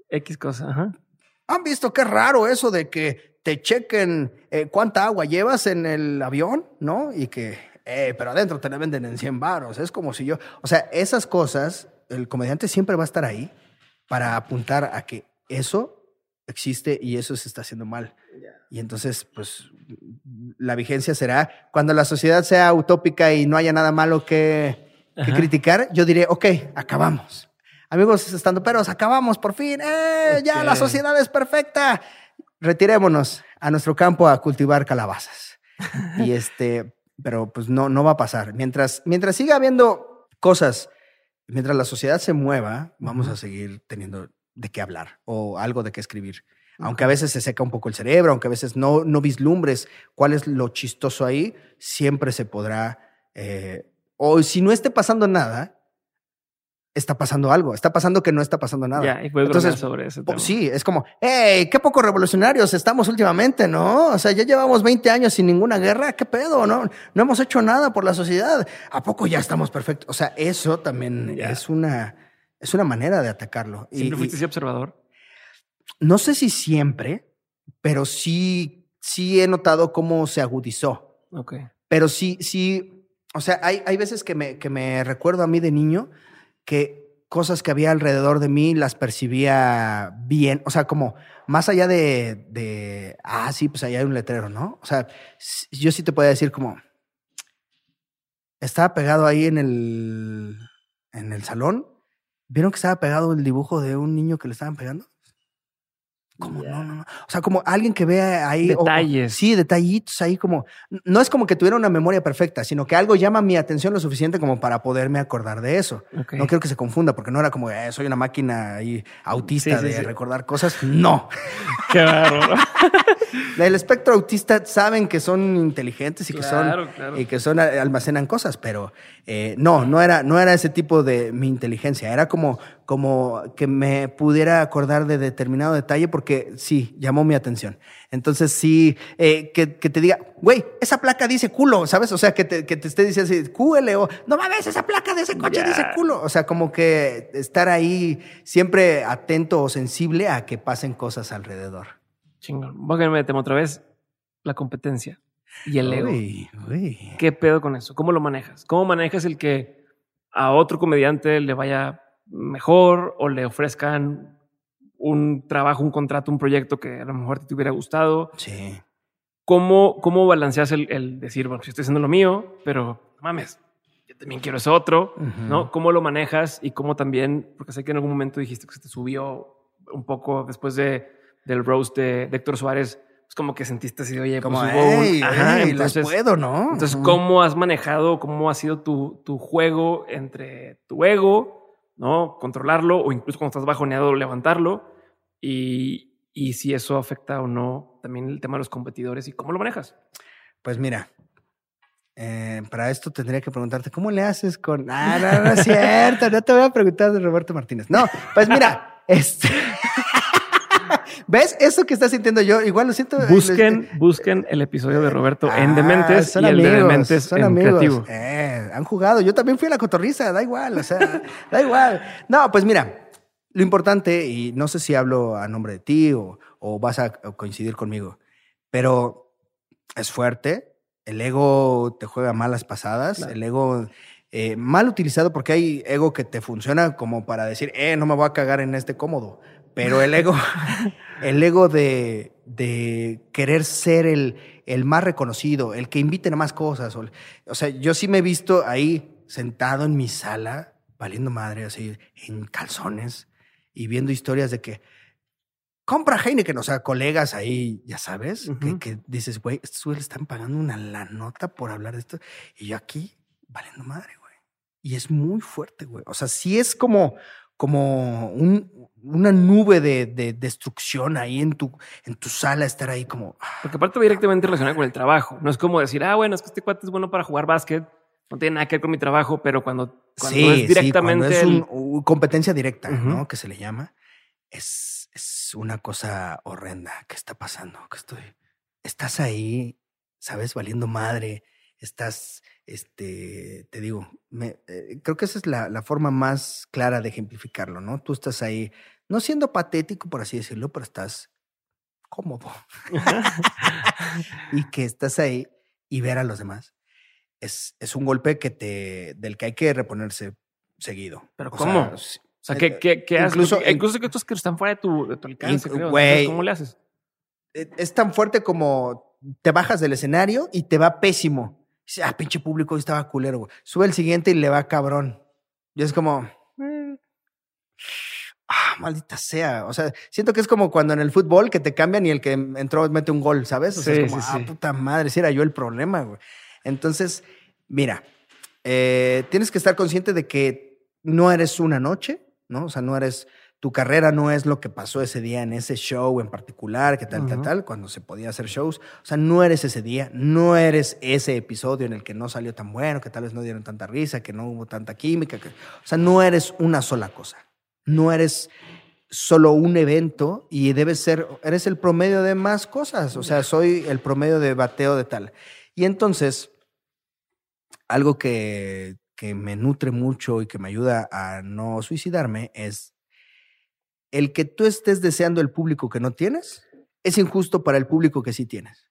X cosa? Ajá. ¿Han visto qué raro eso de que te chequen eh, cuánta agua llevas en el avión, ¿no? Y que, eh, pero adentro te la venden en 100 baros. Es como si yo, o sea, esas cosas el comediante siempre va a estar ahí para apuntar a que eso existe y eso se está haciendo mal. Y entonces, pues, la vigencia será cuando la sociedad sea utópica y no haya nada malo que, criticar, yo diré, ok, acabamos. Amigos estando peros, acabamos por fin. ¡Eh! Ya la sociedad es perfecta. Retirémonos a nuestro campo a cultivar calabazas. y este, pero pues no, no va a pasar. Mientras, mientras siga habiendo cosas mientras la sociedad se mueva, vamos a seguir teniendo de qué hablar o algo de qué escribir. Aunque a veces se seca un poco el cerebro, aunque a veces no, no vislumbres cuál es lo chistoso ahí, siempre se podrá, eh, o si no esté pasando nada, está pasando algo, está pasando que no está pasando nada. Ya, y puedes Entonces, sobre eso. Sí, es como, hey, qué poco revolucionarios estamos últimamente, ¿no? O sea, ya llevamos 20 años sin ninguna guerra, ¿qué pedo? No, no hemos hecho nada por la sociedad. ¿A poco ya estamos perfectos? O sea, eso también es una, es una manera de atacarlo. ¿Siempre fuiste observador? No sé si siempre, pero sí, sí he notado cómo se agudizó. Ok. Pero sí, sí, o sea, hay, hay veces que me, que me recuerdo a mí de niño que cosas que había alrededor de mí las percibía bien, o sea, como más allá de, de, ah, sí, pues allá hay un letrero, ¿no? O sea, yo sí te podía decir como, estaba pegado ahí en el, en el salón, ¿vieron que estaba pegado el dibujo de un niño que le estaban pegando? Como, no, no, no. O sea, como alguien que vea ahí. Detalles. sí, detallitos ahí como. No es como que tuviera una memoria perfecta, sino que algo llama mi atención lo suficiente como para poderme acordar de eso. No quiero que se confunda, porque no era como, eh, soy una máquina ahí autista de recordar cosas. No. Qué bárbaro. El espectro autista saben que son inteligentes y que son. Y que son, almacenan cosas, pero eh, no, no era, no era ese tipo de mi inteligencia. Era como, como que me pudiera acordar de determinado detalle porque sí, llamó mi atención. Entonces sí, eh, que, te diga, güey, esa placa dice culo, ¿sabes? O sea, que te, que te esté diciendo así, QLO, no mames, esa placa de ese coche dice culo. O sea, como que estar ahí siempre atento o sensible a que pasen cosas alrededor. Chingón. Voy a tema otra vez. La competencia y el ego. ¿Qué pedo con eso? ¿Cómo lo manejas? ¿Cómo manejas el que a otro comediante le vaya mejor o le ofrezcan un trabajo, un contrato, un proyecto que a lo mejor te hubiera gustado. Sí. ¿Cómo, cómo balanceas el, decir, bueno, si estoy haciendo lo mío, pero mames, yo también quiero eso otro, ¿no? ¿Cómo lo manejas y cómo también, porque sé que en algún momento dijiste que se te subió un poco después de, del roast de, Héctor Suárez, pues como que sentiste así, oye, como, pues hubo un... Ajá, entonces, puedo, ¿no? Entonces, ¿cómo has manejado, cómo ha sido tu, tu juego entre tu ego ¿no? Controlarlo o incluso cuando estás bajoneado levantarlo y, y si eso afecta o no también el tema de los competidores y cómo lo manejas. Pues mira, eh, para esto tendría que preguntarte, ¿cómo le haces con... Ah, no, no es cierto, no te voy a preguntar de Roberto Martínez. No, pues mira, este... ¿Ves? Eso que estás sintiendo yo, igual lo siento. Busquen, busquen el episodio de Roberto en Dementes y el de Dementes en Creativo. Eh, han jugado. Yo también fui a la cotorriza, da igual, o sea, da igual. No, pues mira, lo importante, y no sé si hablo a nombre de ti o, vas a coincidir conmigo, pero es fuerte. El ego te juega malas pasadas. El ego eh, mal utilizado porque hay ego que te funciona como para decir, eh, no me voy a cagar en este cómodo. Pero el ego, el ego de, de querer ser el, el, más reconocido, el que inviten a más cosas. O, sea, yo sí me he visto ahí sentado en mi sala, valiendo madre, así, en calzones, y viendo historias de que compra Heineken, o sea, colegas ahí, ya sabes, que, que, dices, güey, estos güeyes están pagando una la nota por hablar de esto. Y yo aquí, valiendo madre, güey. Y es muy fuerte, güey. O sea, sí es como, como un, una nube de, de, destrucción ahí en tu, en tu sala, estar ahí como. Ah. Porque aparte va directamente relacionado con el trabajo. No es como decir, ah, bueno, es que este cuate es bueno para jugar básquet. No tiene nada que ver con mi trabajo, pero cuando, cuando es directamente. es un, competencia directa, ¿no? Que se le llama. Es, es una cosa horrenda que está pasando. Que estoy. Estás ahí, sabes, valiendo madre. Estás este, te digo, me, eh, creo que esa es la, la, forma más clara de ejemplificarlo, ¿no? Tú estás ahí, no siendo patético, por así decirlo, pero estás cómodo. y que estás ahí y ver a los demás. Es, es un golpe que te, del que hay que reponerse seguido. ¿Pero cómo? o sea, ¿qué, qué, qué incluso, haces? Incluso que estos que están fuera de tu, de tu alcance, creo. ¿Cómo le haces? E, es tan fuerte como te bajas del escenario y te va pésimo Dice, ah, pinche público, estaba culero, güey. Sube el siguiente y le va cabrón. Y es como, eh, ah, maldita sea. O sea, siento que es como cuando en el fútbol que te cambian y el que entró mete un gol, ¿sabes? O sea, es como, ah, puta madre, si era yo el problema, güey. Entonces, mira, eh, tienes que estar consciente de que no eres una noche, ¿no? O sea, no eres tu carrera no es lo que pasó ese día en ese show en particular, que tal, tal, tal, cuando se podía hacer shows. O sea, no eres ese día, no eres ese episodio en el que no salió tan bueno, que tal vez no dieron tanta risa, que no hubo tanta química. Que, o sea, no eres una sola cosa. No eres solo un evento y debes ser, eres el promedio de más cosas. O sea, soy el promedio de bateo de tal. Y entonces, algo que, que me nutre mucho y que me ayuda a no suicidarme es el que tú estés deseando el público que no tienes es injusto para el público que sí tienes.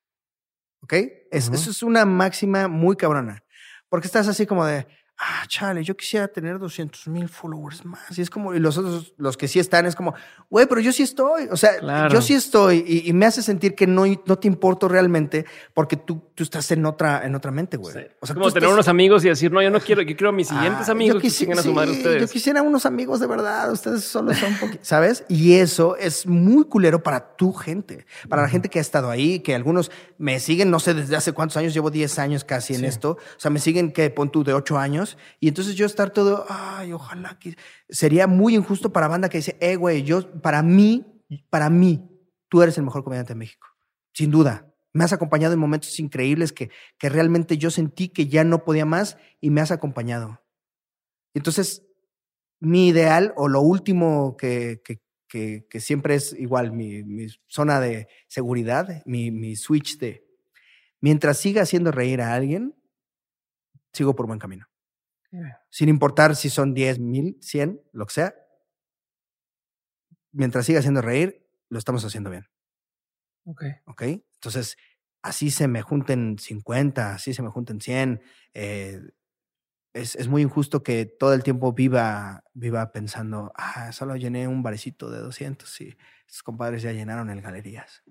¿Ok? Eso es una máxima muy cabrona. Porque estás así como de, ah, chale, yo quisiera tener 200 mil followers más. Y es como, y los otros, los que sí están, es como, güey, pero yo sí estoy. O sea, yo sí estoy y, me hace sentir que no, no te importo realmente porque tú, tú estás en otra, en otra mente, güey. O sea, como tener unos amigos y decir, no, yo no quiero, yo quiero a mis siguientes ah, amigos que sigan a su madre ustedes. Yo quisiera unos amigos de verdad, ustedes solo son poquitos, ¿sabes? Y eso es muy culero para tu gente, para la gente que ha estado ahí, que algunos me siguen, no sé desde hace cuántos años, llevo 10 años casi en esto. O sea, me siguen que pon tú de 8 años y entonces yo estar todo, ay, ojalá que sería muy injusto para banda que dice, eh, güey, yo, para mí, para mí, tú eres el mejor comediante de México, sin duda. Me has acompañado en momentos increíbles que, que realmente yo sentí que ya no podía más y me has acompañado. Entonces, mi ideal o lo último que, que, que, siempre es igual, mi, mi zona de seguridad, mi, mi switch de, mientras siga haciendo reír a alguien, sigo por buen camino. Sin importar si son 10 mil, 100, lo que sea. Mientras siga haciendo reír, lo estamos haciendo bien. Ok. Ok. Entonces, así se me junten 50, así se me junten 100. Eh, es, es, muy injusto que todo el tiempo viva, viva pensando, ah, solo llené un barecito de 200 y estos compadres ya llenaron el galerías.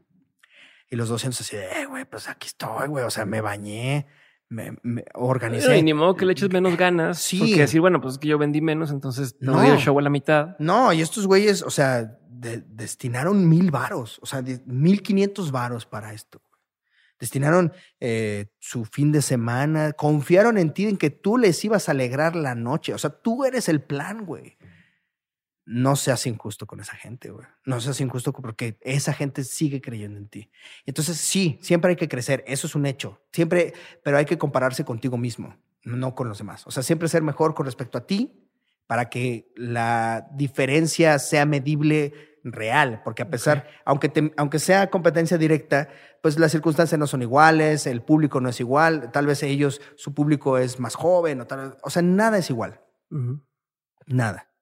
Y los 200 así, eh, güey, pues aquí estoy, güey, o sea, me bañé, me, me organicé. Y ni modo que le eches menos ganas. Sí. Porque decir, bueno, pues es que yo vendí menos, entonces no di el show a la mitad. No, y estos güeyes, o sea, destinaron mil varos, o sea, mil quinientos varos para esto. Destinaron eh, su fin de semana, confiaron en ti, en que tú les ibas a alegrar la noche. O sea, tú eres el plan, güey no seas injusto con esa gente, güey. No seas injusto porque esa gente sigue creyendo en ti. Entonces, sí, siempre hay que crecer, eso es un hecho. Siempre, pero hay que compararse contigo mismo, no con los demás. O sea, siempre ser mejor con respecto a ti para que la diferencia sea medible real, porque a pesar, aunque, aunque sea competencia directa, pues las circunstancias no son iguales, el público no es igual, tal vez ellos, su público es más joven, o, tal, o sea, nada es igual. Nada.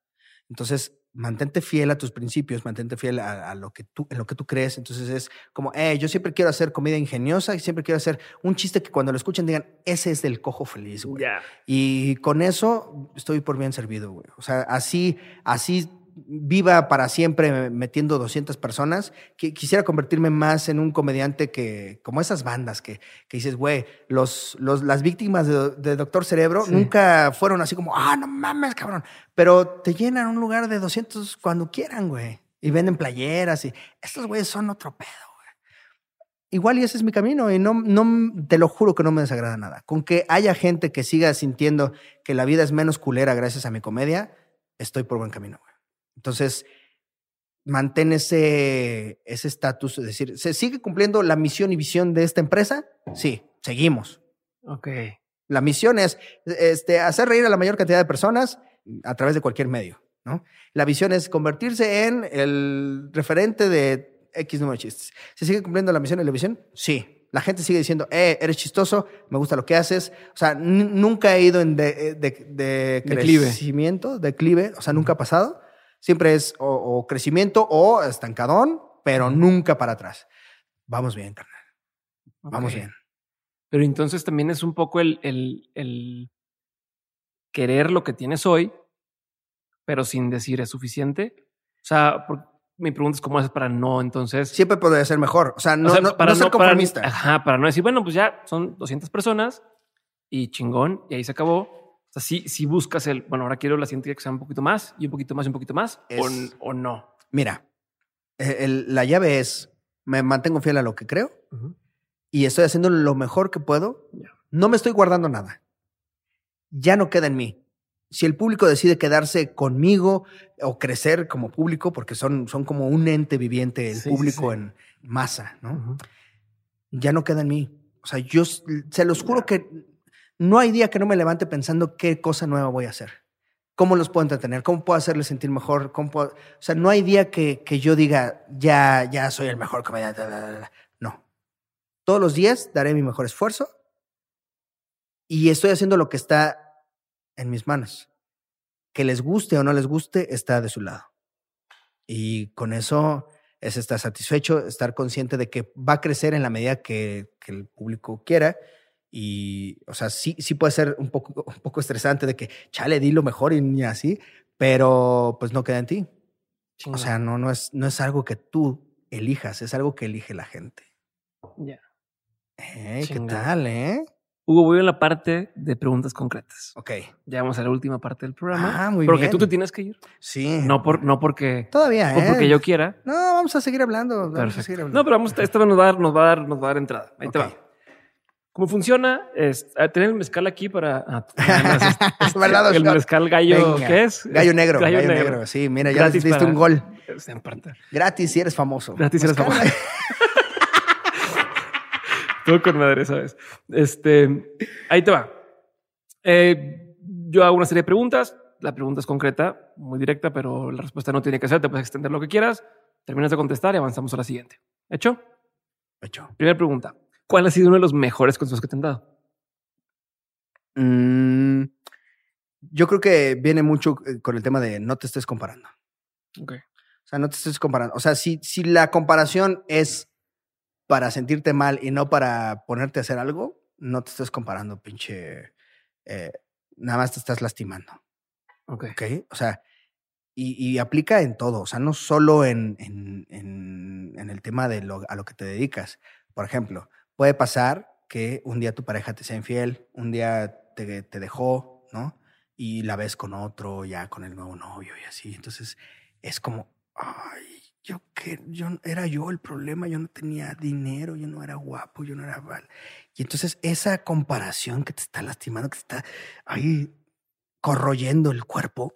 Entonces, mantente fiel a tus principios, mantente fiel a, lo que tú, en lo que tú crees. Entonces es como, eh, yo siempre quiero hacer comida ingeniosa y siempre quiero hacer un chiste que cuando lo escuchen digan, ese es del cojo feliz, güey. Y con eso estoy por bien servido, güey. O sea, así, así viva para siempre metiendo 200 personas, que quisiera convertirme más en un comediante que, como esas bandas que, que dices, güey, los, los, las víctimas de, Doctor Cerebro nunca fueron así como, ah, no mames, cabrón, pero te llenan un lugar de 200 cuando quieran, güey, y venden playeras y estos güeyes son otro pedo. güey. Igual y ese es mi camino y no, no, te lo juro que no me desagrada nada. Con que haya gente que siga sintiendo que la vida es menos culera gracias a mi comedia, estoy por buen camino. Güey. Entonces, mantén ese estatus, es decir, ¿se sigue cumpliendo la misión y visión de esta empresa? Sí, seguimos. Ok. La misión es este, hacer reír a la mayor cantidad de personas a través de cualquier medio. ¿no? La visión es convertirse en el referente de X número de chistes. ¿Se sigue cumpliendo la misión y la visión? Sí. La gente sigue diciendo, eh, eres chistoso, me gusta lo que haces. O sea, nunca he ido en de, de, de crecimiento, declive, o sea, nunca ha pasado. Siempre es o, crecimiento o estancadón, pero nunca para atrás. Vamos bien, carnal. Vamos bien. Pero entonces también es un poco el, el, el querer lo que tienes hoy, pero sin decir es suficiente. O sea, mi pregunta es cómo haces para no, entonces. Siempre podría ser mejor. O sea, no, para no ser conformista. ajá, para no decir, bueno, pues ya son 200 personas y chingón, y ahí se acabó. O sea, si, si buscas el, bueno, ahora quiero la siguiente que sea un poquito más y un poquito más y un poquito más, o, no. Mira, e, la llave es, me mantengo fiel a lo que creo y estoy haciendo lo mejor que puedo. No me estoy guardando nada. Ya no queda en mí si el público decide quedarse conmigo o crecer como público, porque son, son como un ente viviente, el público en masa, ¿no? Ya no queda en mí. O sea, yo se los juro que no hay día que no me levante pensando qué cosa nueva voy a hacer. ¿Cómo los puedo entretener? ¿Cómo puedo hacerles sentir mejor? ¿Cómo O sea, no hay día que, que yo diga, ya, ya soy el mejor comediante. No. Todos los días daré mi mejor esfuerzo y estoy haciendo lo que está en mis manos. Que les guste o no les guste, está de su lado. Y con eso es estar satisfecho, estar consciente de que va a crecer en la medida que, el público quiera. Y, o sea, sí, sí puede ser un poco, un poco estresante de que, chale, di lo mejor y ni así, pero pues no queda en ti. O sea, no, no, es, no es algo que tú elijas, es algo que elige la gente. Ya. ¿Qué tal, eh? Hugo, voy a la parte de preguntas concretas. Ok. Ya vamos a la última parte del programa. Ah, muy porque tú te tienes que ir. Sí. No, por, no porque. Todavía, ¿eh? porque yo quiera. No, vamos a seguir hablando. Vamos a seguir hablando. No, pero vamos, esta nos va a dar, nos va a dar, nos va a dar entrada. Ahí te va. ¿Cómo funciona? Es, tener el mezcal aquí para. Ah, este, el mezcal gallo, ¿qué es? Gallo negro. Gallo, negro. Sí, mira, ya diste un gol. Gratis si eres famoso. Gratis si eres famoso. Todo con madre, ¿sabes? Este, ahí te va. Eh, yo hago una serie de preguntas. La pregunta es concreta, muy directa, pero la respuesta no tiene que ser. Te puedes extender lo que quieras. Terminas de contestar y avanzamos a la siguiente. ¿Hecho? Hecho. Primera pregunta. ¿Cuál ha sido uno de los mejores consejos que te han dado? Mm, yo creo que viene mucho eh, con el tema de no te estés comparando. Ok. O sea, no te estés comparando. O sea, si, si la comparación es para sentirte mal y no para ponerte a hacer algo, no te estés comparando, pinche. Eh, nada más te estás lastimando. Ok. okay? O sea, y, aplica en todo. O sea, no solo en, en, en, el tema de lo, a lo que te dedicas. Por ejemplo, puede pasar que un día tu pareja te sea infiel, un día te, te dejó, ¿no? Y la ves con otro, ya con el nuevo novio y así. Entonces, es como, ay, yo que yo era yo el problema, yo no tenía dinero, yo no era guapo, yo no era mal. Y entonces esa comparación que te está lastimando, que te está ahí corroyendo el cuerpo,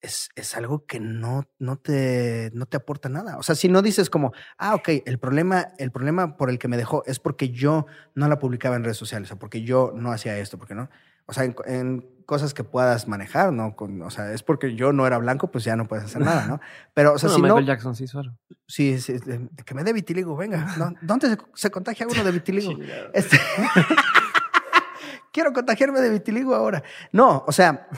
es, es, algo que no, no, te, no te aporta nada. O sea, si no dices como, ah, ok, el problema, el problema por el que me dejó es porque yo no la publicaba en redes sociales o porque yo no hacía esto, porque no. O sea, en, cosas que puedas manejar, ¿no? Con, o sea, es porque yo no era blanco, pues ya no puedes hacer nada, ¿no? Pero, o sea, si Michael Jackson sí, solo. Sí, sí, que me dé vitiligo, venga. ¿Dónde se, contagia uno de vitiligo? este... Quiero contagiarme de vitiligo ahora. No, o sea,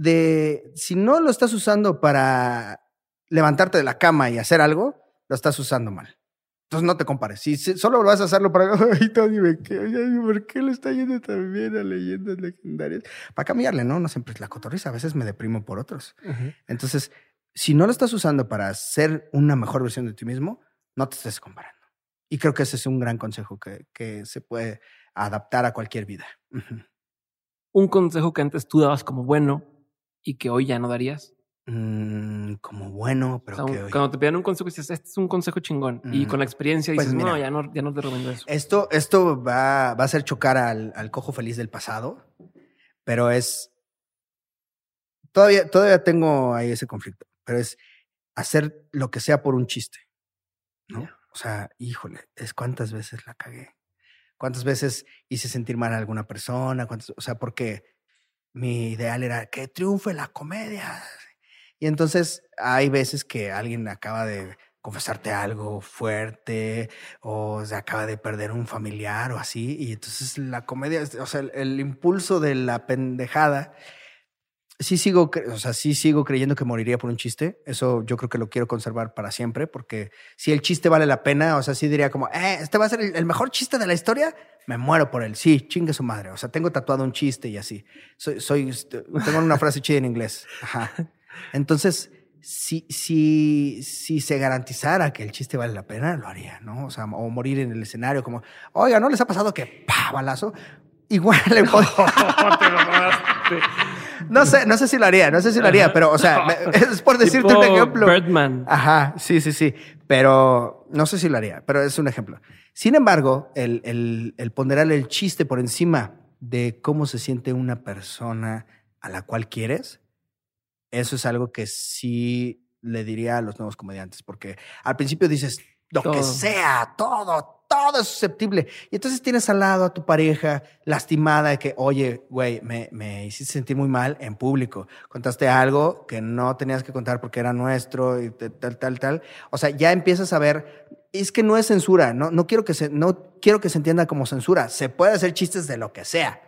de si no lo estás usando para levantarte de la cama y hacer algo, lo estás usando mal. Entonces no te compares. Si solo vas a hacerlo para. Ay, Tony, ¿por qué le está yendo tan bien a leyendas legendarias? Para cambiarle, ¿no? No siempre es la cotorriza. A veces me deprimo por otros. Entonces, si no lo estás usando para ser una mejor versión de ti mismo, no te estés comparando. Y creo que ese es un gran consejo que, que se puede adaptar a cualquier vida. Un consejo que antes tú dabas como bueno y que hoy ya no darías. Mm, como bueno, pero Cuando te piden un consejo, dices, este es un consejo chingón. Y con la experiencia pues dices, no, ya no, ya no te recomiendo eso. Esto, esto va, va a hacer chocar al, al cojo feliz del pasado, pero es todavía, todavía tengo ahí ese conflicto, pero es hacer lo que sea por un chiste, ¿no? O sea, híjole, es cuántas veces la cagué. ¿Cuántas veces hice sentir mal a alguna persona? ¿Cuántas, o sea, porque mi ideal era que triunfe la comedia. Y entonces hay veces que alguien acaba de confesarte algo fuerte o se acaba de perder un familiar o así. Y entonces la comedia, o sea, el, impulso de la pendejada sí sigo, o sea, sí sigo creyendo que moriría por un chiste. Eso yo creo que lo quiero conservar para siempre, porque si el chiste vale la pena, o sea, sí diría como, eh, este va a ser el, mejor chiste de la historia, me muero por él. Sí, chingue su madre. O sea, tengo tatuado un chiste y así. Soy, soy, tengo una frase chida en inglés. Ajá. Entonces, si, si, si se garantizara que el chiste vale la pena, lo haría, ¿no? O sea, o morir en el escenario como, oiga, ¿no les ha pasado que, pa, balazo? Igual le puedo... No sé, no sé si lo haría, no sé si lo haría, pero, o sea, es por decirte un ejemplo. Birdman. Ajá, sí, sí, sí. Pero no sé si lo haría, pero es un ejemplo. Sin embargo, el, el, el ponderar el chiste por encima de cómo se siente una persona a la cual quieres, eso es algo que sí le diría a los nuevos comediantes, porque al principio dices, lo que sea, todo, todo es susceptible. Y entonces tienes al lado a tu pareja lastimada de que, oye, güey, me, me hiciste sentir muy mal en público. Contaste algo que no tenías que contar porque era nuestro y tal, tal, tal. O sea, ya empiezas a ver, es que no es censura, no, no, quiero, que se, no quiero que se entienda como censura. Se puede hacer chistes de lo que sea.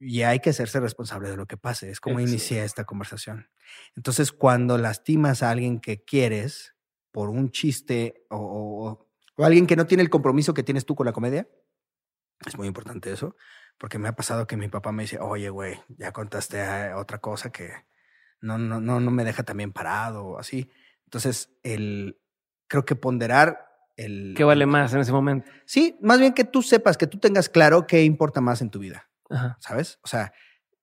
Y hay que hacerse responsable de lo que pase. Es como inicié esta conversación. Entonces, cuando lastimas a alguien que quieres por un chiste o o alguien que no tiene el compromiso que tienes tú con la comedia. Es muy importante eso, porque me ha pasado que mi papá me dice, oye, güey, ya contaste otra cosa que no, no, no, no me deja también parado o así. Entonces, el, creo que ponderar el... ¿Qué vale más en ese momento? Sí, más bien que tú sepas, que tú tengas claro qué importa más en tu vida, ¿sabes? O sea,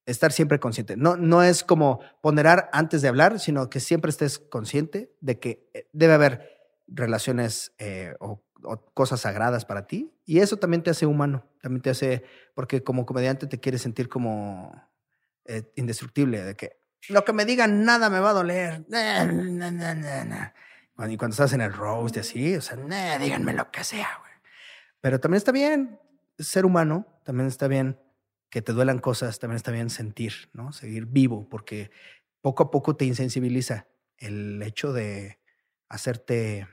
estar siempre consciente. No, no es como ponderar antes de hablar, sino que siempre estés consciente de que eh, debe haber relaciones eh, o, cosas sagradas para ti. Y eso también te hace humano, también te hace, porque como comediante te quieres sentir como eh, indestructible, de que lo que me digan nada me va a doler. y cuando estás en el roast y así, o sea, díganme lo que sea, güey. Pero también está bien ser humano, también está bien que te duelan cosas, también está bien sentir, ¿no? Seguir vivo, porque poco a poco te insensibiliza el hecho de hacerte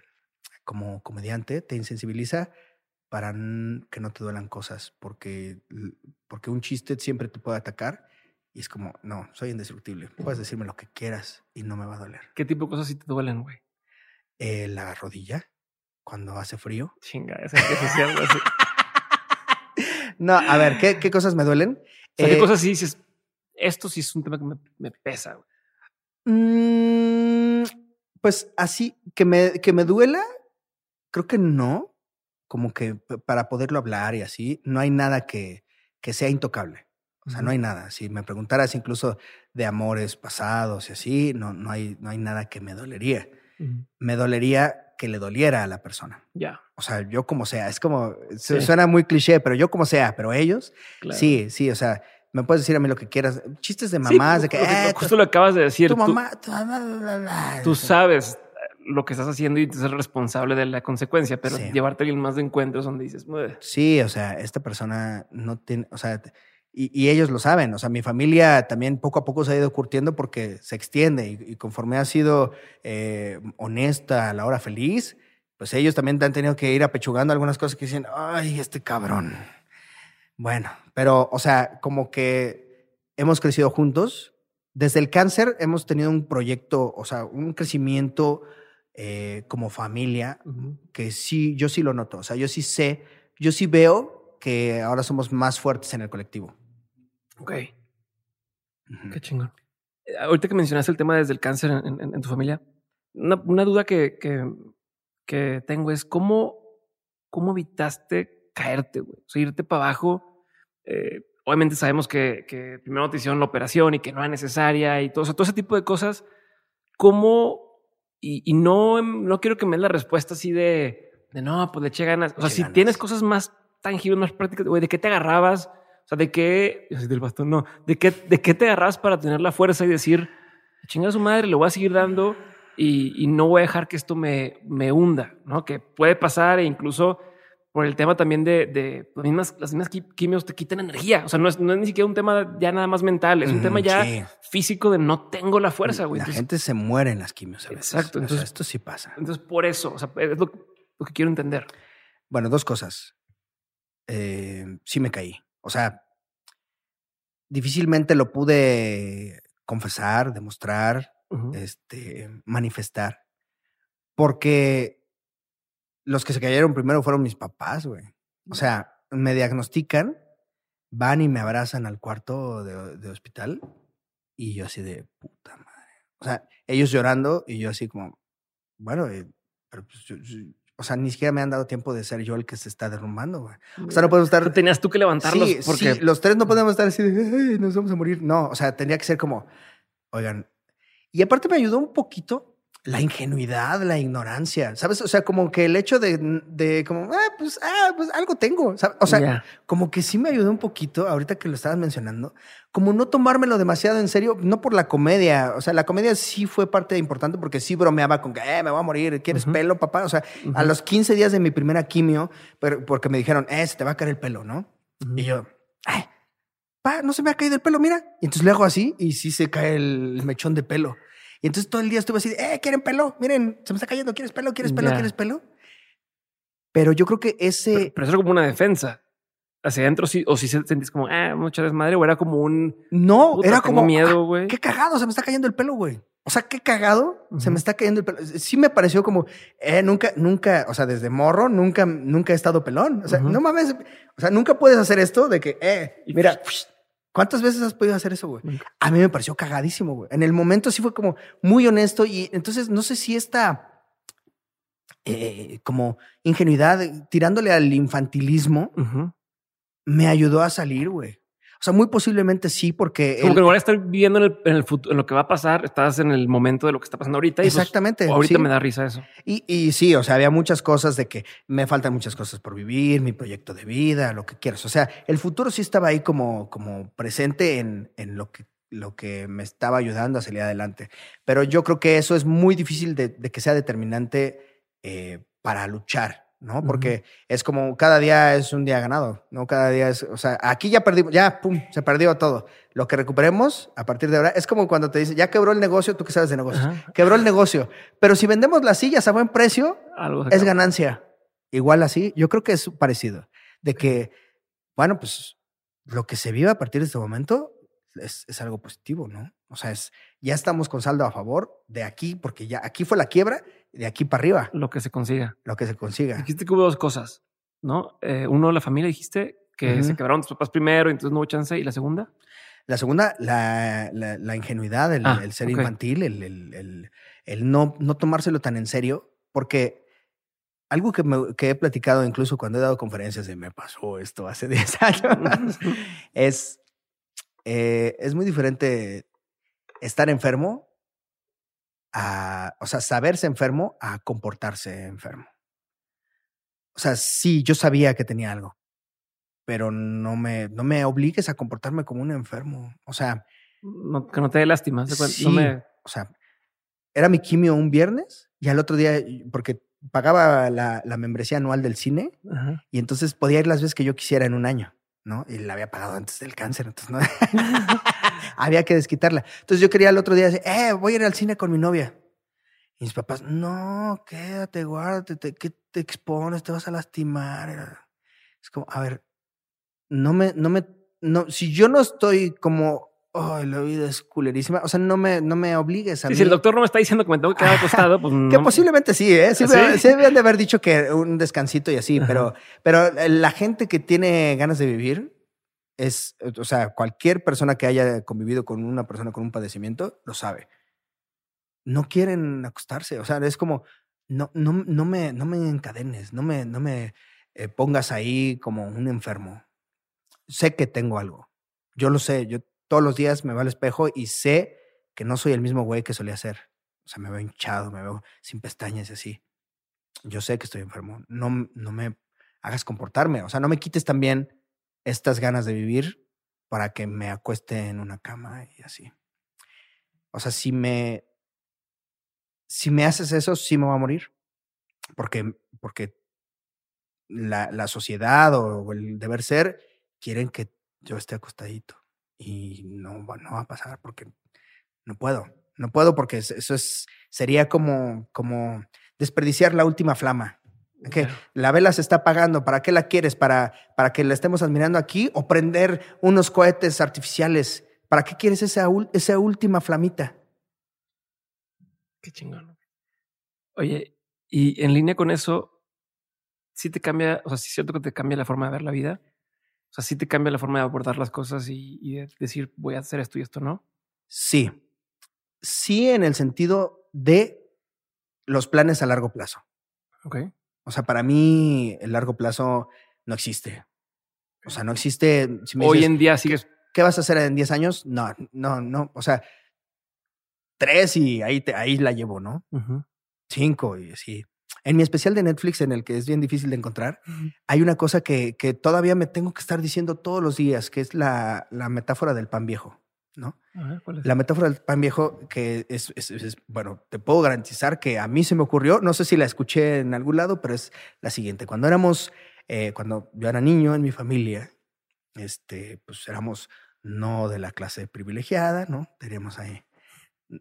como comediante, te insensibiliza para que no te duelan cosas, porque, porque un chiste siempre te puede atacar y es como, no, soy indestructible. Puedes decirme lo que quieras y no me va a doler. ¿Qué tipo de cosas sí te duelen, güey? Eh, la rodilla, cuando hace frío. Chinga, esa que algo así. no, a ver, ¿qué, qué cosas me duelen? ¿Qué eh, cosas sí dices? Esto sí es un tema que me, me pesa. Güey. Mm, pues así, que me, que me duela, creo que no. Como que para poderlo hablar y así, no hay nada que, que sea intocable. O sea, no hay nada. Si me preguntaras incluso de amores pasados y así, no, no, hay, no hay nada que me dolería. Me dolería que le doliera a la persona. Ya. O sea, yo como sea. Es como, suena muy cliché, pero yo como sea. Pero ellos, sí, sí. O sea, me puedes decir a mí lo que quieras. Chistes de mamás, de que. Eh, justo lo acabas de decir. Tu mamá. Tú, sabes lo que estás haciendo y tú eres responsable de la consecuencia, pero llevarte a alguien más de encuentros donde dices. Sí, o sea, esta persona no tiene. O sea, y, ellos lo saben. O sea, mi familia también poco a poco se ha ido curtiendo porque se extiende y, conforme ha sido eh, honesta a la hora feliz, pues ellos también han tenido que ir apechugando algunas cosas que dicen, ay, este cabrón bueno, pero, o sea, como que hemos crecido juntos. Desde el cáncer hemos tenido un proyecto, o sea, un crecimiento eh, como familia que sí, yo sí lo noto. O sea, yo sí sé, yo sí veo que ahora somos más fuertes en el colectivo. Ok. Qué chingón. Eh, ahorita que mencionaste el tema desde el cáncer en, tu familia, una, duda que, que, tengo es cómo, cómo evitaste caerte, güey. O sea, irte para abajo eh, obviamente sabemos que, primero te hicieron la operación y que no era necesaria y todo, todo ese tipo de cosas. ¿Cómo? Y, no, no quiero que me des la respuesta así de, de no, pues le eché ganas. O sea, si tienes cosas más tangibles, más prácticas, güey, ¿de qué te agarrabas? O sea, ¿de qué, del bastón, no, de qué, de qué te agarras para tener la fuerza y decir, chinga a su madre, le voy a seguir dando y, no voy a dejar que esto me, me hunda, ¿no? Que puede pasar e incluso por el tema también de, las, mismas, las mismas quimios te quitan energía. O sea, no es, no es ni siquiera un tema ya nada más mental, es un tema ya físico de no tengo la fuerza, güey. La gente se muere en las quimios. Exacto. Entonces, esto sí pasa. Entonces, por eso, o sea, es lo, que quiero entender. Bueno, dos cosas. Eh, sí me caí. O sea, difícilmente lo pude confesar, demostrar, este, manifestar. Porque los que se cayeron primero fueron mis papás, güey. O sea, me diagnostican, van y me abrazan al cuarto de, hospital y yo así de puta madre. O sea, ellos llorando y yo así como, bueno, eh, pero pues o sea, ni siquiera me han dado tiempo de ser yo el que se está derrumbando, güey. O sea, no podemos estar. Tenías tú que levantarlos sí, porque los tres no podemos estar así de nos vamos a morir. No, o sea, tendría que ser como, oigan. Y aparte me ayudó un poquito la ingenuidad, la ignorancia, ¿sabes? O sea, como que el hecho de, de como, ah, pues, ah, pues algo tengo, O sea, como que sí me ayudó un poquito, ahorita que lo estabas mencionando, como no tomármelo demasiado en serio, no por la comedia, o sea, la comedia sí fue parte importante porque sí bromeaba con que, eh, me voy a morir, ¿quieres pelo, papá? O sea, a los 15 días de mi primera quimio, pero porque me dijeron, eh, se te va a caer el pelo, ¿no? Y yo, ay, pa, no se me ha caído el pelo, mira. Y entonces le hago así y sí se cae el mechón de pelo. Y entonces todo el día estuve así, eh, ¿quieren pelo? Miren, se me está cayendo, ¿quieres pelo? ¿Quieres pelo? ¿Quieres pelo? Pero yo creo que ese... Pero, eso era como una defensa. Hacia adentro sí, o si se sentís como, ah, mucha desmadre, o era como un... No, era como... miedo, güey. qué cagado, se me está cayendo el pelo, güey. O sea, qué cagado, se me está cayendo el pelo. Sí me pareció como, eh, nunca, nunca, o sea, desde morro, nunca, nunca he estado pelón. O sea, no mames, o sea, nunca puedes hacer esto de que, eh, mira, ¿Cuántas veces has podido hacer eso, güey? A mí me pareció cagadísimo, güey. En el momento sí fue como muy honesto y entonces no sé si esta eh, como ingenuidad tirándole al infantilismo me ayudó a salir, güey. O sea, muy posiblemente sí, porque. Como que a estar viviendo en, el, en, futuro, en lo que va a pasar, estás en el momento de lo que está pasando ahorita. Pues, Exactamente. ahorita me da risa eso. Y, y sí, o sea, había muchas cosas de que me faltan muchas cosas por vivir, mi proyecto de vida, lo que quieras. O sea, el futuro sí estaba ahí como, como presente en, en lo que lo que me estaba ayudando a salir adelante. Pero yo creo que eso es muy difícil de, de que sea determinante eh, para luchar. ¿No? Porque es como cada día es un día ganado, ¿no? Cada día es, o sea, aquí ya perdimos, ya, pum, se perdió todo. Lo que recuperemos a partir de ahora es como cuando te dicen, ya quebró el negocio, tú que sabes de negocios, quebró el negocio. Pero si vendemos las sillas a buen precio, es ganancia. Igual así, yo creo que es parecido. De que, bueno, pues lo que se vive a partir de este momento es, es algo positivo, ¿no? O sea, es, ya estamos con saldo a favor de aquí, porque ya aquí fue la quiebra de aquí para arriba. Lo que se consiga. Lo que se consiga. Dijiste que hubo dos cosas, ¿no? Eh, uno, la familia, dijiste que se quebraron tus papás primero, y entonces no hubo chance. ¿Y la segunda? La segunda, la, la, ingenuidad, el, ah, ser infantil, el, el, el, no, no tomárselo tan en serio, porque algo que, me, que he platicado incluso cuando he dado conferencias de me pasó esto hace 10 años, es, eh, es muy diferente estar enfermo a, o sea, saberse enfermo a comportarse enfermo. O sea, sí, yo sabía que tenía algo, pero no me, no me obligues a comportarme como un enfermo. O sea, que no te dé lástima. Sí, O sea, era mi quimio un viernes y al otro día, porque pagaba la, la membresía anual del cine y entonces podía ir las veces que yo quisiera en un año. ¿No? Y la había pagado antes del cáncer, entonces no había que desquitarla. Entonces yo quería el otro día decir, eh, voy a ir al cine con mi novia. Y mis papás, no, quédate, guárdate, te, ¿qué te expones? Te vas a lastimar. Es como, a ver, no me, no me, no, si yo no estoy como oh, la vida es culerísima. O sea, no me, no me obligues a Si el doctor no me está diciendo que me tengo que quedar acostado, pues Que posiblemente sí, ¿eh? Sí, deben de haber dicho que un descansito y así, pero, pero la gente que tiene ganas de vivir es, o sea, cualquier persona que haya convivido con una persona con un padecimiento lo sabe. No quieren acostarse. O sea, es como, no, no, no, me, no me encadenes, no me, no me eh, pongas ahí como un enfermo. Sé que tengo algo. Yo lo sé, yo todos los días me veo al espejo y sé que no soy el mismo güey que solía ser. O sea, me veo hinchado, me veo sin pestañas y así. Yo sé que estoy enfermo. No, no me hagas comportarme. O sea, no me quites también estas ganas de vivir para que me acueste en una cama y así. O sea, si me, si me haces eso, sí me va a morir. Porque, porque la, la sociedad o el deber ser quieren que yo esté acostadito. Y no, no va a pasar porque no puedo. No puedo porque eso es, sería como, como desperdiciar la última flama. Que la vela se está apagando. ¿Para qué la quieres? ¿Para, ¿Para que la estemos admirando aquí o prender unos cohetes artificiales? ¿Para qué quieres esa, esa última flamita? Qué chingón. Oye, y en línea con eso, sí te cambia, o sea, sí es cierto que te cambia la forma de ver la vida. O sea, sí te cambia la forma de abordar las cosas y, y decir, voy a hacer esto y esto, ¿no? Sí. Sí, en el sentido de los planes a largo plazo. Ok. O sea, para mí el largo plazo no existe. O sea, no existe. Hoy en día sigues. ¿Qué vas a hacer en 10 años? No, no, no. O sea, tres y ahí, te, ahí la llevo, ¿no? Cinco y así. En mi especial de Netflix, en el que es bien difícil de encontrar, hay una cosa que, que, todavía me tengo que estar diciendo todos los días, que es la, la metáfora del pan viejo. ¿no? La metáfora del pan viejo, que es, bueno, te puedo garantizar que a mí se me ocurrió, no sé si la escuché en algún lado, pero es la siguiente. Cuando éramos, eh, cuando yo era niño en mi familia, este, pues éramos no de la clase privilegiada, ¿no? Teníamos ahí.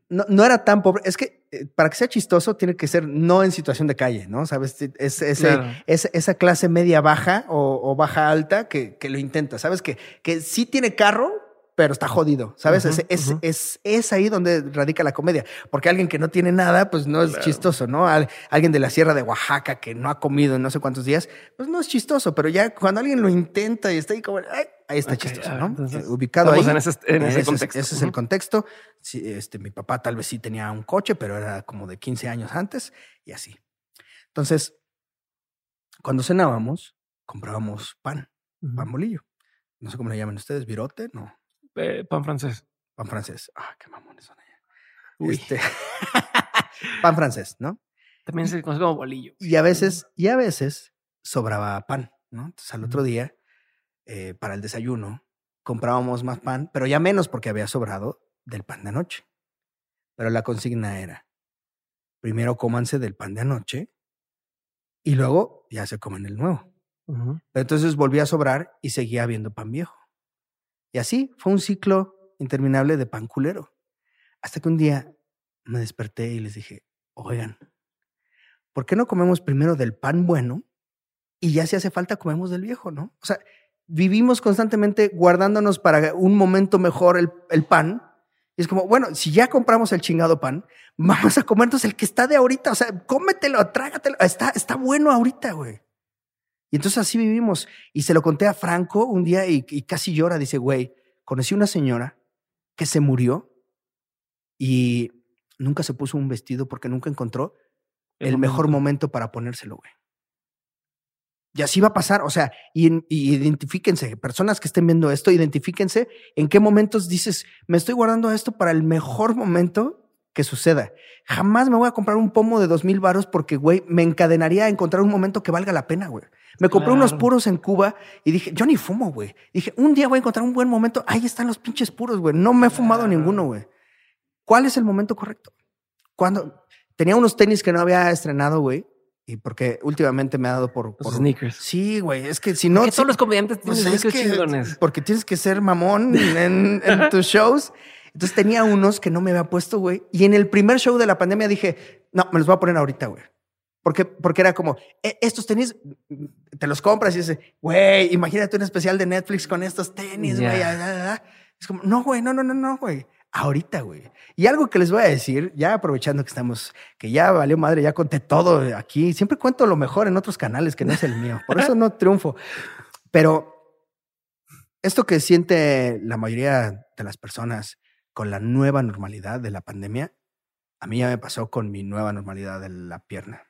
No, no era tan pobre. Es que eh, para que sea chistoso, tiene que ser no en situación de calle, ¿no? ¿Sabes? Es, esa clase media baja o, baja alta que, que, lo intenta. ¿Sabes? Que, que sí tiene carro, pero está jodido, ¿sabes? es, es, es, ahí donde radica la comedia. Porque alguien que no tiene nada, pues no es chistoso, ¿no? alguien de la Sierra de Oaxaca que no ha comido en no sé cuántos días, pues no es chistoso, pero ya cuando alguien lo intenta y está ahí como, ahí está chistoso, ¿no? Eh, ubicado ahí. En ese, en ese, contexto. ese es el contexto. este, mi papá tal vez sí tenía un coche, pero era como de 15 años antes y así. Entonces, cuando cenábamos, comprábamos pan, pan bolillo. No sé cómo le llaman ustedes, virote, no. Eh, pan francés. Pan francés. Ah, qué mamones son allá. Este, pan francés, ¿no? También se conoce como bolillo. Y a veces, y a veces sobraba pan, ¿no? Entonces al otro día, eh, para el desayuno, comprábamos más pan, pero ya menos porque había sobrado del pan de anoche. Pero la consigna era, primero cómanse del pan de anoche y luego ya se comen el nuevo. Entonces volvía a sobrar y seguía habiendo pan viejo. Y así fue un ciclo interminable de pan culero. Hasta que un día me desperté y les dije, oigan, ¿por qué no comemos primero del pan bueno y ya si hace falta comemos del viejo, ¿no? O sea, vivimos constantemente guardándonos para un momento mejor el, el pan. Y es como, bueno, si ya compramos el chingado pan, vamos a comernos el que está de ahorita. O sea, cómetelo, trágatelo. Está, está bueno ahorita, güey. Y entonces así vivimos. Y se lo conté a Franco un día y, casi llora. Dice, güey, conocí una señora que se murió y nunca se puso un vestido porque nunca encontró el, mejor momento para ponérselo, güey. Y así va a pasar, o sea, y, y, identifíquense, personas que estén viendo esto, identifíquense en qué momentos dices, me estoy guardando esto para el mejor momento que suceda. Jamás me voy a comprar un pomo de dos mil varos porque, güey, me encadenaría a encontrar un momento que valga la pena, güey. Me compré unos puros en Cuba y dije, yo ni fumo, güey. Dije, un día voy a encontrar un buen momento. Ahí están los pinches puros, güey. No me he fumado ninguno, güey. ¿Cuál es el momento correcto? Cuando tenía unos tenis que no había estrenado, güey. Y porque últimamente me ha dado por, por sneakers. Sí, güey. Es que si no. todos los comediantes tienen pues sneakers Porque tienes que ser mamón en, en tus shows. Entonces tenía unos que no me había puesto, güey. Y en el primer show de la pandemia dije, no, me los voy a poner ahorita, güey. Porque, porque era como, e, estos tenis, te los compras y dices, güey, imagínate un especial de Netflix con estos tenis, güey. Es como, no, güey, no, no, no, no, güey. Ahorita, güey. Y algo que les voy a decir, ya aprovechando que estamos, que ya valió madre, ya conté todo aquí. Siempre cuento lo mejor en otros canales que no es el mío. Por eso no triunfo. Pero esto que siente la mayoría de las personas con la nueva normalidad de la pandemia, a mí ya me pasó con mi nueva normalidad de la pierna.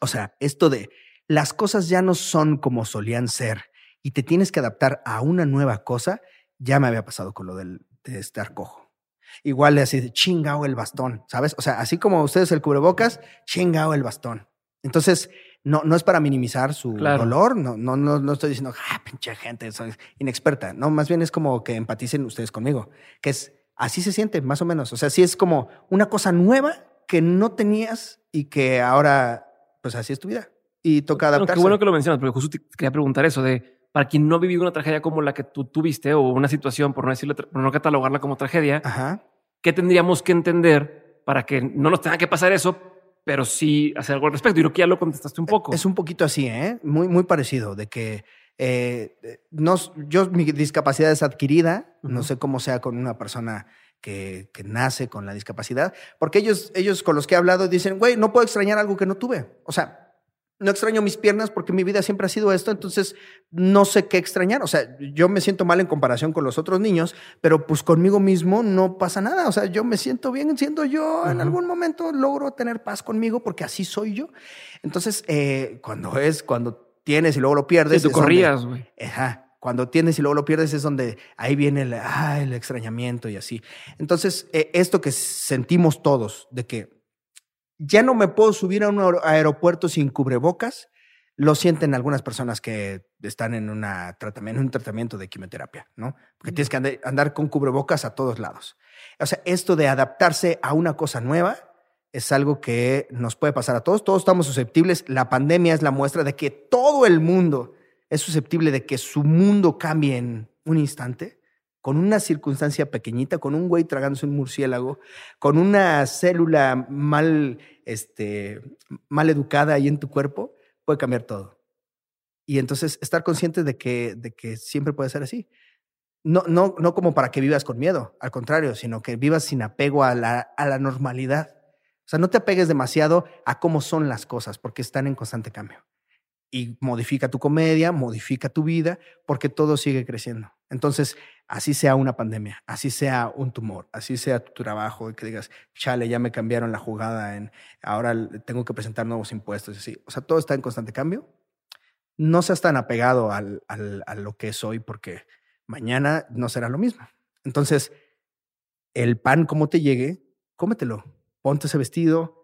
O sea, esto de las cosas ya no son como solían ser y te tienes que adaptar a una nueva cosa, ya me había pasado con lo del, de estar cojo. Igual de así de chingao el bastón, ¿sabes? O sea, así como ustedes el cubrebocas, chingao el bastón. Entonces, no, no es para minimizar su dolor, no, no, no, no estoy diciendo, ah, pinche gente, soy inexperta. No, más bien es como que empaticen ustedes conmigo, que es así se siente, más o menos. O sea, sí es como una cosa nueva que no tenías y que ahora, pues así es tu vida. Y toca adaptarse. qué bueno que lo mencionas, porque justo te quería preguntar eso de para quien no ha vivido una tragedia como la que tú tuviste o una situación, por no decirlo, por no catalogarla como tragedia, ¿qué tendríamos que entender para que no nos tenga que pasar eso, pero sí hacer algo al respecto? Y creo que ya lo contestaste un poco. Es un poquito así, ¿eh? Muy, muy parecido, de que eh, no, yo, mi discapacidad es adquirida, no sé cómo sea con una persona que, que, nace con la discapacidad, porque ellos, ellos con los que he hablado dicen, güey, no puedo extrañar algo que no tuve. O sea, no extraño mis piernas porque mi vida siempre ha sido esto, entonces no sé qué extrañar. O sea, yo me siento mal en comparación con los otros niños, pero pues conmigo mismo no pasa nada. O sea, yo me siento bien siendo yo. En algún momento logro tener paz conmigo porque así soy yo. Entonces, eh, cuando es, cuando tienes y luego lo pierdes. Sí, tú corrías, güey. Ajá. Cuando tienes y luego lo pierdes es donde ahí viene el, ah, el extrañamiento y así. Entonces, eh, esto que sentimos todos de que ya no me puedo subir a un aeropuerto sin cubrebocas. Lo sienten algunas personas que están en, un tratamiento de quimioterapia, ¿no? Porque tienes que andar, con cubrebocas a todos lados. O sea, esto de adaptarse a una cosa nueva es algo que nos puede pasar a todos. Todos estamos susceptibles. La pandemia es la muestra de que todo el mundo es susceptible de que su mundo cambie en un instante con una circunstancia pequeñita, con un güey tragándose un murciélago, con una célula mal, este, mal educada ahí en tu cuerpo, puede cambiar todo. Y entonces estar consciente de que, de que siempre puede ser así. No, no, no como para que vivas con miedo, al contrario, sino que vivas sin apego a la, a la normalidad. O sea, no te apegues demasiado a cómo son las cosas, porque están en constante cambio y modifica tu comedia, modifica tu vida, porque todo sigue creciendo. Entonces, así sea una pandemia, así sea un tumor, así sea tu trabajo, y que digas, chale, ya me cambiaron la jugada, en, ahora tengo que presentar nuevos impuestos, así. O sea, todo está en constante cambio. No seas tan apegado al, al, a lo que soy, porque mañana no será lo mismo. Entonces, el pan, como te llegue, cómetelo. Ponte ese vestido,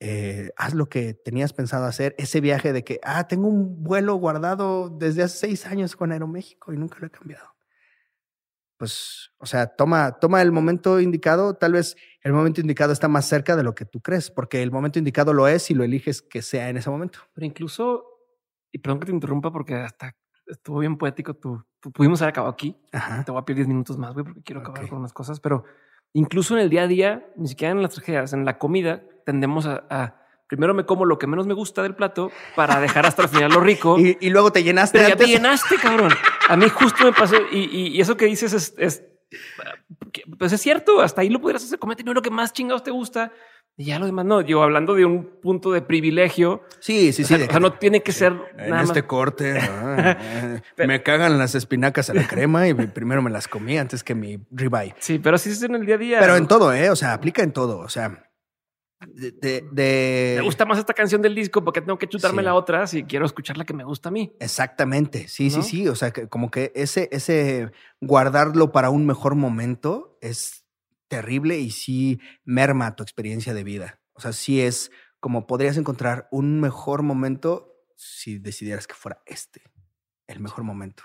eh, haz lo que tenías pensado hacer, ese viaje de que, ah, tengo un vuelo guardado desde hace seis años con Aeroméxico y nunca lo he cambiado. Pues, o sea, toma, toma el momento indicado, tal vez el momento indicado está más cerca de lo que tú crees, porque el momento indicado lo es y lo eliges que sea en ese momento. Pero incluso, y perdón que te interrumpa porque hasta estuvo bien poético, tú, pudimos haber acabado aquí. Te voy a pedir 10 minutos más, güey, porque quiero acabar con unas cosas, pero incluso en el día a día, ni siquiera en las tragedias, en la comida, tendemos a, primero me como lo que menos me gusta del plato para dejar hasta el final lo rico. y, luego te llenaste. Pero ya te llenaste, cabrón. A mí justo me pasó y, eso que dices es, es, pues es cierto. Hasta ahí lo pudieras hacer. Comete lo que más chingados te gusta. Y ya lo demás no, yo hablando de un punto de privilegio. Sí, sí, sí. O sea, no tiene que ser en este corte. me cagan las espinacas a la crema y primero me las comí antes que mi ribeye. Sí, pero así es en el día a día. Pero en todo, eh. O sea, aplica en todo. O sea, de, Me gusta más esta canción del disco porque tengo que chutarme la otra si quiero escuchar la que me gusta a mí. Exactamente. Sí, sí, sí. O sea, que como que ese, ese guardarlo para un mejor momento es terrible y sí merma tu experiencia de vida. O sea, sí es como podrías encontrar un mejor momento si decidieras que fuera este el mejor momento.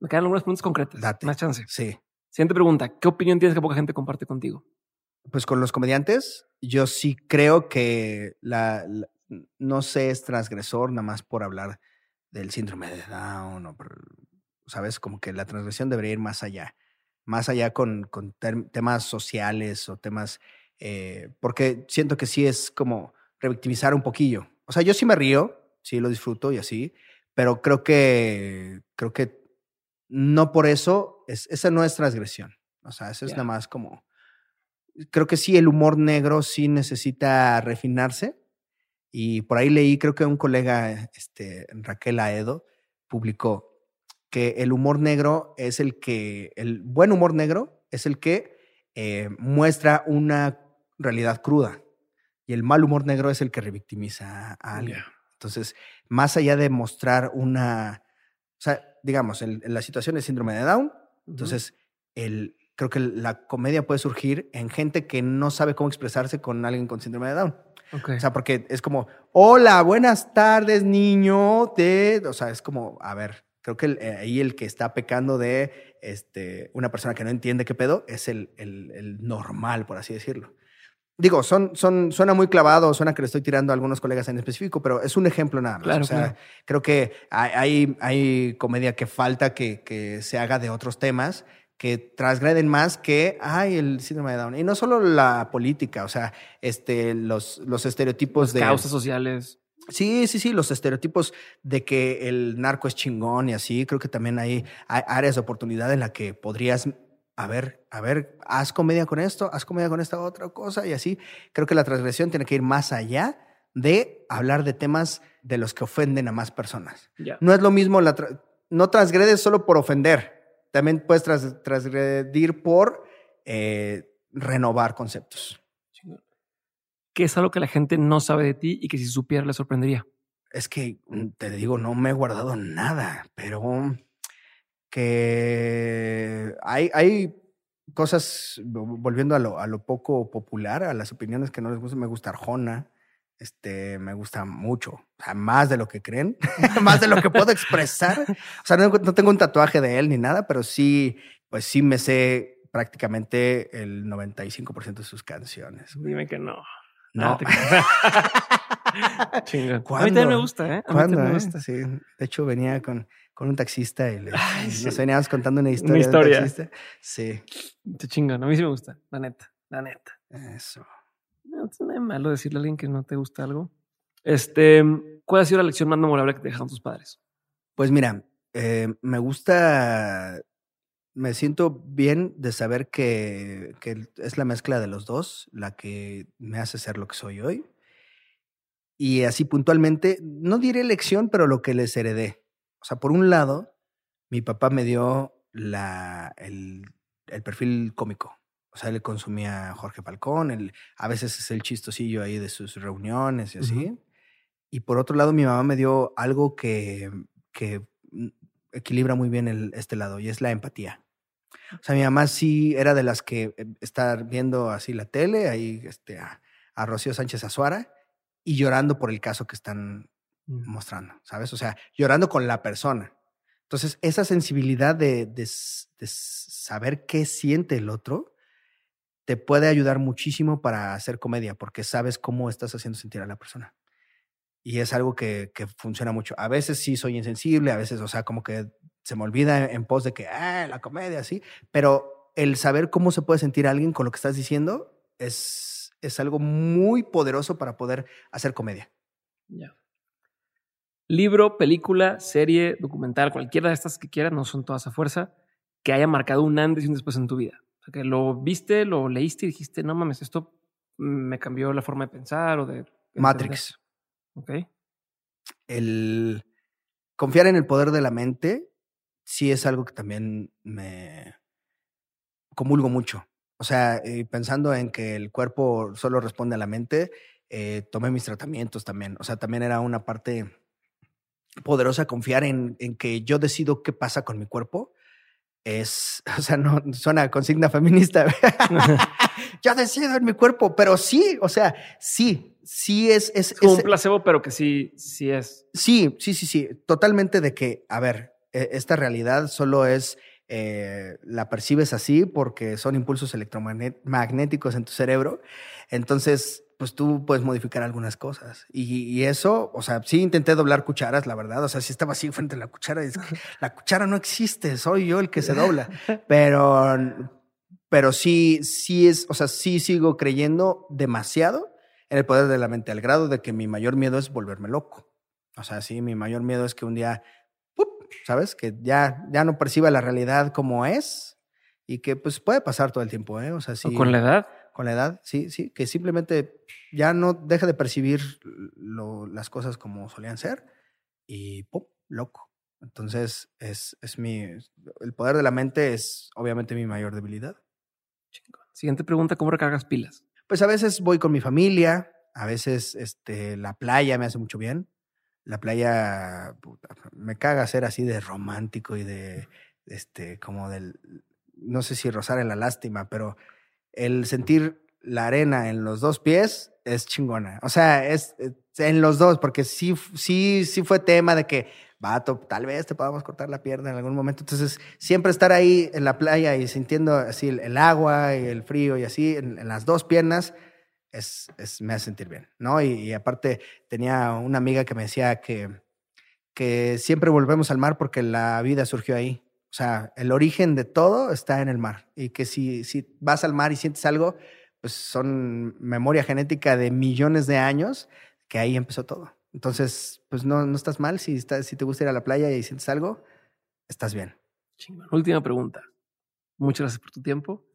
Me quedan algunas preguntas concretas. Date. Más chance. Sí. Siguiente pregunta. ¿Qué opinión tienes que poca gente comparte contigo? Pues con los comediantes, yo sí creo que la, no se es transgresor nada más por hablar del síndrome de Down o sabes, como que la transgresión debería ir más allá, más allá con, con temas sociales o temas, eh, porque siento que sí es como revictimizar un poquillo. O sea, yo sí me río, sí lo disfruto y así, pero creo que, creo que no por eso, es, esa no es transgresión. O sea, eso es nada más como creo que sí, el humor negro sí necesita refinarse. Y por ahí leí, creo que un colega, este, Raquel Aedo, publicó que el humor negro es el que, el buen humor negro es el que eh, muestra una realidad cruda. Y el mal humor negro es el que revictimiza a alguien. Entonces, más allá de mostrar una, o sea, digamos, en, la situación de síndrome de Down, entonces el, creo que la comedia puede surgir en gente que no sabe cómo expresarse con alguien con síndrome de Down. O sea, porque es como, hola, buenas tardes, niño. De, o sea, es como, a ver, creo que eh, ahí el que está pecando de este, una persona que no entiende qué pedo es el, el, normal, por así decirlo. Digo, son, son, suena muy clavado, suena que le estoy tirando a algunos colegas en específico, pero es un ejemplo nada más. o sea, creo que hay, hay comedia que falta que, que se haga de otros temas que transgreden más que, ay, el síndrome de Down. Y no solo la política, o sea, este, los, los estereotipos de... Causas sociales. Sí, sí, sí, los estereotipos de que el narco es chingón y así, creo que también hay, áreas de oportunidad en la que podrías, a ver, a ver, haz comedia con esto, haz comedia con esta otra cosa y así. Creo que la transgresión tiene que ir más allá de hablar de temas de los que ofenden a más personas. No es lo mismo, la no transgredes solo por ofender, también puedes transgredir por eh, renovar conceptos. ¿Qué es algo que la gente no sabe de ti y que si supiera le sorprendería? Es que mm, te digo, no me he guardado nada, pero que hay, hay cosas, volviendo a lo, a lo poco popular, a las opiniones que no les gusta, me gusta Arjona, este, me gusta mucho, o sea, más de lo que creen, más de lo que puedo expresar. O sea, no, tengo un tatuaje de él ni nada, pero sí, pues sí me sé prácticamente el 95% de sus canciones. Dime que no. No. Ah, a mí también me gusta, ¿eh? A mí también me eh? gusta. Sí. De hecho, venía con, con un taxista y le, nos veníamos contando una historia. Una historia. De taxista. Sí. Te chingan. A mí sí me gusta, la neta, la neta. Eso. No, es nada malo decirle a alguien que no te gusta algo. Este, ¿cuál ha sido la lección más memorable que te dejaron tus padres? Pues mira, eh, me gusta, me siento bien de saber que, que, es la mezcla de los dos la que me hace ser lo que soy hoy. Y así puntualmente, no diré lección, pero lo que les heredé. O sea, por un lado, mi papá me dio la, el, el perfil cómico. O sea, él consumía Jorge Falcón, él, a veces es el chistosillo ahí de sus reuniones y así. Y por otro lado, mi mamá me dio algo que, que mm, equilibra muy bien el, este lado y es la empatía. O sea, mi mamá sí era de las que eh, estar viendo así la tele, ahí este, a, Rocío Sánchez Azuara y llorando por el caso que están mm. mostrando, ¿sabes? O sea, llorando con la persona. Entonces, esa sensibilidad de, de saber qué siente el otro, te puede ayudar muchísimo para hacer comedia, porque sabes cómo estás haciendo sentir a la persona. Y es algo que, funciona mucho. A veces sí soy insensible, a veces, o sea, como que se me olvida en pos de que, ah, la comedia, sí, pero el saber cómo se puede sentir alguien con lo que estás diciendo es, es algo muy poderoso para poder hacer comedia. Ya. Libro, película, serie, documental, cualquiera de estas que quieras, no son todas a fuerza, que haya marcado un antes y un después en tu vida que lo viste, lo leíste y dijiste, no mames, esto me cambió la forma de pensar o de... Matrix. Ok. El confiar en el poder de la mente sí es algo que también me comulgo mucho. O sea, eh, pensando en que el cuerpo solo responde a la mente, eh, tomé mis tratamientos también. O sea, también era una parte poderosa confiar en, en que yo decido qué pasa con mi cuerpo es, o sea, no suena consigna feminista. Yo decido en mi cuerpo, pero sí, o sea, sí, sí es. Es, un placebo, pero que sí, sí es. Sí, sí, sí, sí. Totalmente de que, a ver, esta realidad solo es. Eh, la percibes así porque son impulsos electromagnéticos en tu cerebro. Entonces, pues tú puedes modificar algunas cosas. Y, eso, o sea, sí intenté doblar cucharas, la verdad. O sea, sí estaba así frente a la cuchara. Y es que la cuchara no existe, soy yo el que se dobla. Pero, pero sí, sí es, o sea, sí sigo creyendo demasiado en el poder de la mente, al grado de que mi mayor miedo es volverme loco. O sea, sí, mi mayor miedo es que un día, ¿sabes? Que ya, ya no perciba la realidad como es y que pues puede pasar todo el tiempo, ¿eh? O sea, sí. con la edad? con la edad, sí, sí, que simplemente ya no deja de percibir las cosas como solían ser y ¡pum! loco. Entonces, es, es mi. El poder de la mente es obviamente mi mayor debilidad. Siguiente pregunta: ¿cómo recargas pilas? Pues a veces voy con mi familia, a veces este, la playa me hace mucho bien. La playa me caga ser así de romántico y de, este, como del, no sé si rozar en la lástima, pero el sentir la arena en los dos pies es chingona. O sea, es, en los dos, porque sí, sí, sí fue tema de que, vato, tal vez te podamos cortar la pierna en algún momento. Entonces, siempre estar ahí en la playa y sintiendo así el, agua y el frío y así en, las dos piernas es, es, me hace sentir bien, ¿no? Y, aparte tenía una amiga que me decía que, que siempre volvemos al mar porque la vida surgió ahí. O sea, el origen de todo está en el mar. Y que si, si vas al mar y sientes algo, pues son memoria genética de millones de años que ahí empezó todo. Entonces, pues no, no estás mal. Si, estás, si te gusta ir a la playa y sientes algo, estás bien. Última pregunta. Muchas gracias por tu tiempo.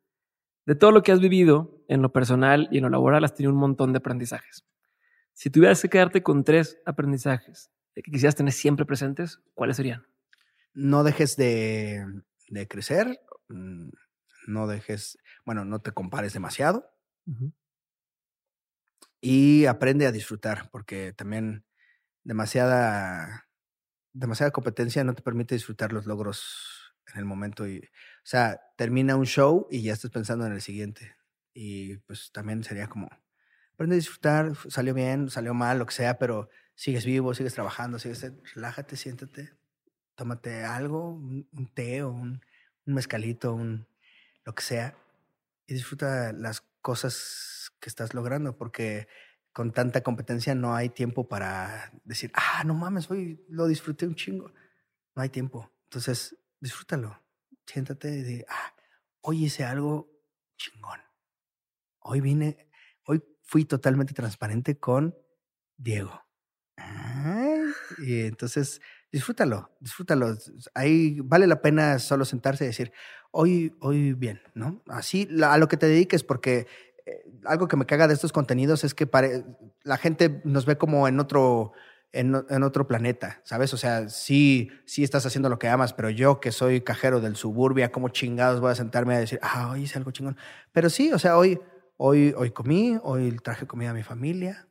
De todo lo que has vivido en lo personal y en lo laboral, has tenido un montón de aprendizajes. Si tuvieras que quedarte con tres aprendizajes que quisieras tener siempre presentes, ¿cuáles serían? No dejes de, de crecer, mm, no dejes, bueno, no te compares demasiado y aprende a disfrutar, porque también demasiada, demasiada competencia no te permite disfrutar los logros en el momento. Y, o sea, termina un show y ya estás pensando en el siguiente. Y pues también sería como, aprende a disfrutar, salió bien, salió mal, lo que sea, pero sigues vivo, sigues trabajando, sigues, relájate, siéntate, tómate algo, un, té o un, un mezcalito, un, lo que sea, y disfruta las cosas que estás logrando, porque con tanta competencia no hay tiempo para decir, ah, no mames, hoy lo disfruté un chingo. No hay tiempo. Entonces, disfrútalo. Siéntate y di, ah, hoy hice algo chingón. Hoy vine, hoy fui totalmente transparente con Diego. y entonces, disfrútalo, disfrútalo. Ahí vale la pena solo sentarse y decir, hoy, hoy bien, ¿no? Así a lo que te dediques, porque eh, algo que me caga de estos contenidos es que la gente nos ve como en otro, en, otro planeta, ¿sabes? O sea, sí, sí estás haciendo lo que amas, pero yo que soy cajero del suburbia, como chingados voy a sentarme a decir, ah, hoy hice algo chingón. Pero sí, o sea, hoy, hoy, hoy comí, hoy traje comida a mi familia,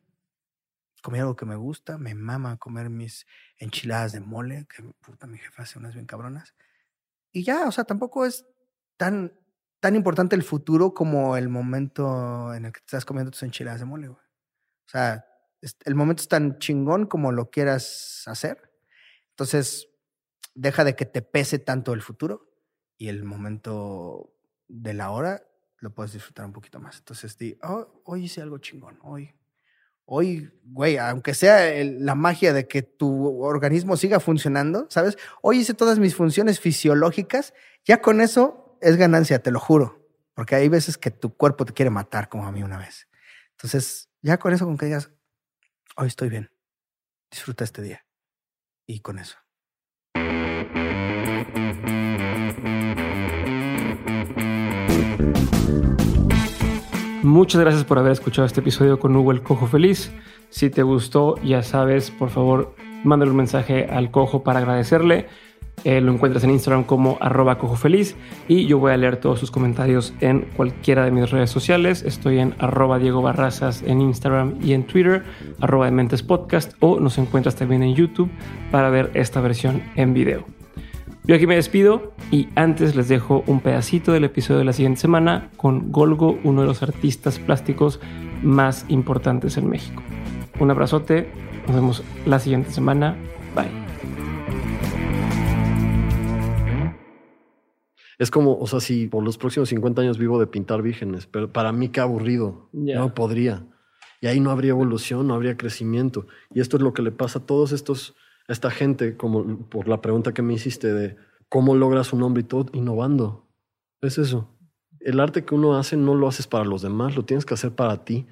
comí algo que me gusta, me mama comer mis enchiladas de mole, que puta mi jefa hace unas bien cabronas. Y ya, o sea, tampoco es tan, tan importante el futuro como el momento en el que te estás comiendo tus enchiladas de mole, güey. O sea, el momento es tan chingón como lo quieras hacer. Entonces, deja de que te pese tanto el futuro y el momento de la hora lo puedes disfrutar un poquito más. Entonces, di, oh, hoy hice algo chingón, hoy hoy, güey, aunque sea la magia de que tu organismo siga funcionando, ¿sabes? Hoy hice todas mis funciones fisiológicas, ya con eso es ganancia, te lo juro. Porque hay veces que tu cuerpo te quiere matar, como a mí una vez. Entonces, ya con eso, con que digas, hoy estoy bien, disfruta este día. Y con eso. Muchas gracias por haber escuchado este episodio con Hugo el Cojo Feliz. Si te gustó, ya sabes, por favor, mándale un mensaje al Cojo para agradecerle. Eh, lo encuentras en Instagram como arroba cojo feliz y yo voy a leer todos sus comentarios en cualquiera de mis redes sociales. Estoy en arroba Diego Barrazas en Instagram y en Twitter, arroba de Mentes Podcast o nos encuentras también en YouTube para ver esta versión en video. Yo aquí me despido y antes les dejo un pedacito del episodio de la siguiente semana con Golgo, uno de los artistas plásticos más importantes en México. Un abrazote, nos vemos la siguiente semana. Bye. Es como, o sea, si por los próximos 50 años vivo de pintar vírgenes, pero para mí qué aburrido. No podría. Y ahí no habría evolución, no habría crecimiento. Y esto es lo que le pasa a todos estos esta gente, como por la pregunta que me hiciste de cómo logras un nombre y todo, innovando. Es eso. El arte que uno hace no lo haces para los demás, lo tienes que hacer para ti.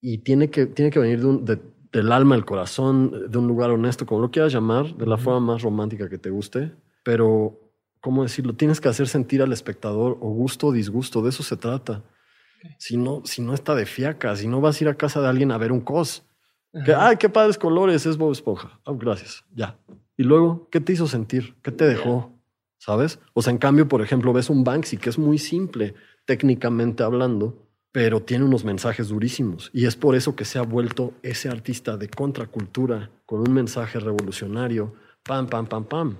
Y tiene que, tiene que venir del alma, del corazón, de un lugar honesto, como lo quieras llamar, de la forma más romántica que te guste. Pero, ¿cómo decirlo? Tienes que hacer sentir al espectador o gusto o disgusto, de eso se trata. Si no, si no está de fiaca, si no vas a ir a casa de alguien a ver un cos, que, ay, qué padres colores, es Bob Esponja. Oh, gracias, ya. Y luego, ¿qué te hizo sentir? ¿Qué te dejó? ¿Sabes? O sea, en cambio, por ejemplo, ves un Banksy que es muy simple, técnicamente hablando, pero tiene unos mensajes durísimos. Y es por eso que se ha vuelto ese artista de contracultura, con un mensaje revolucionario. Pam, pam, pam, pam.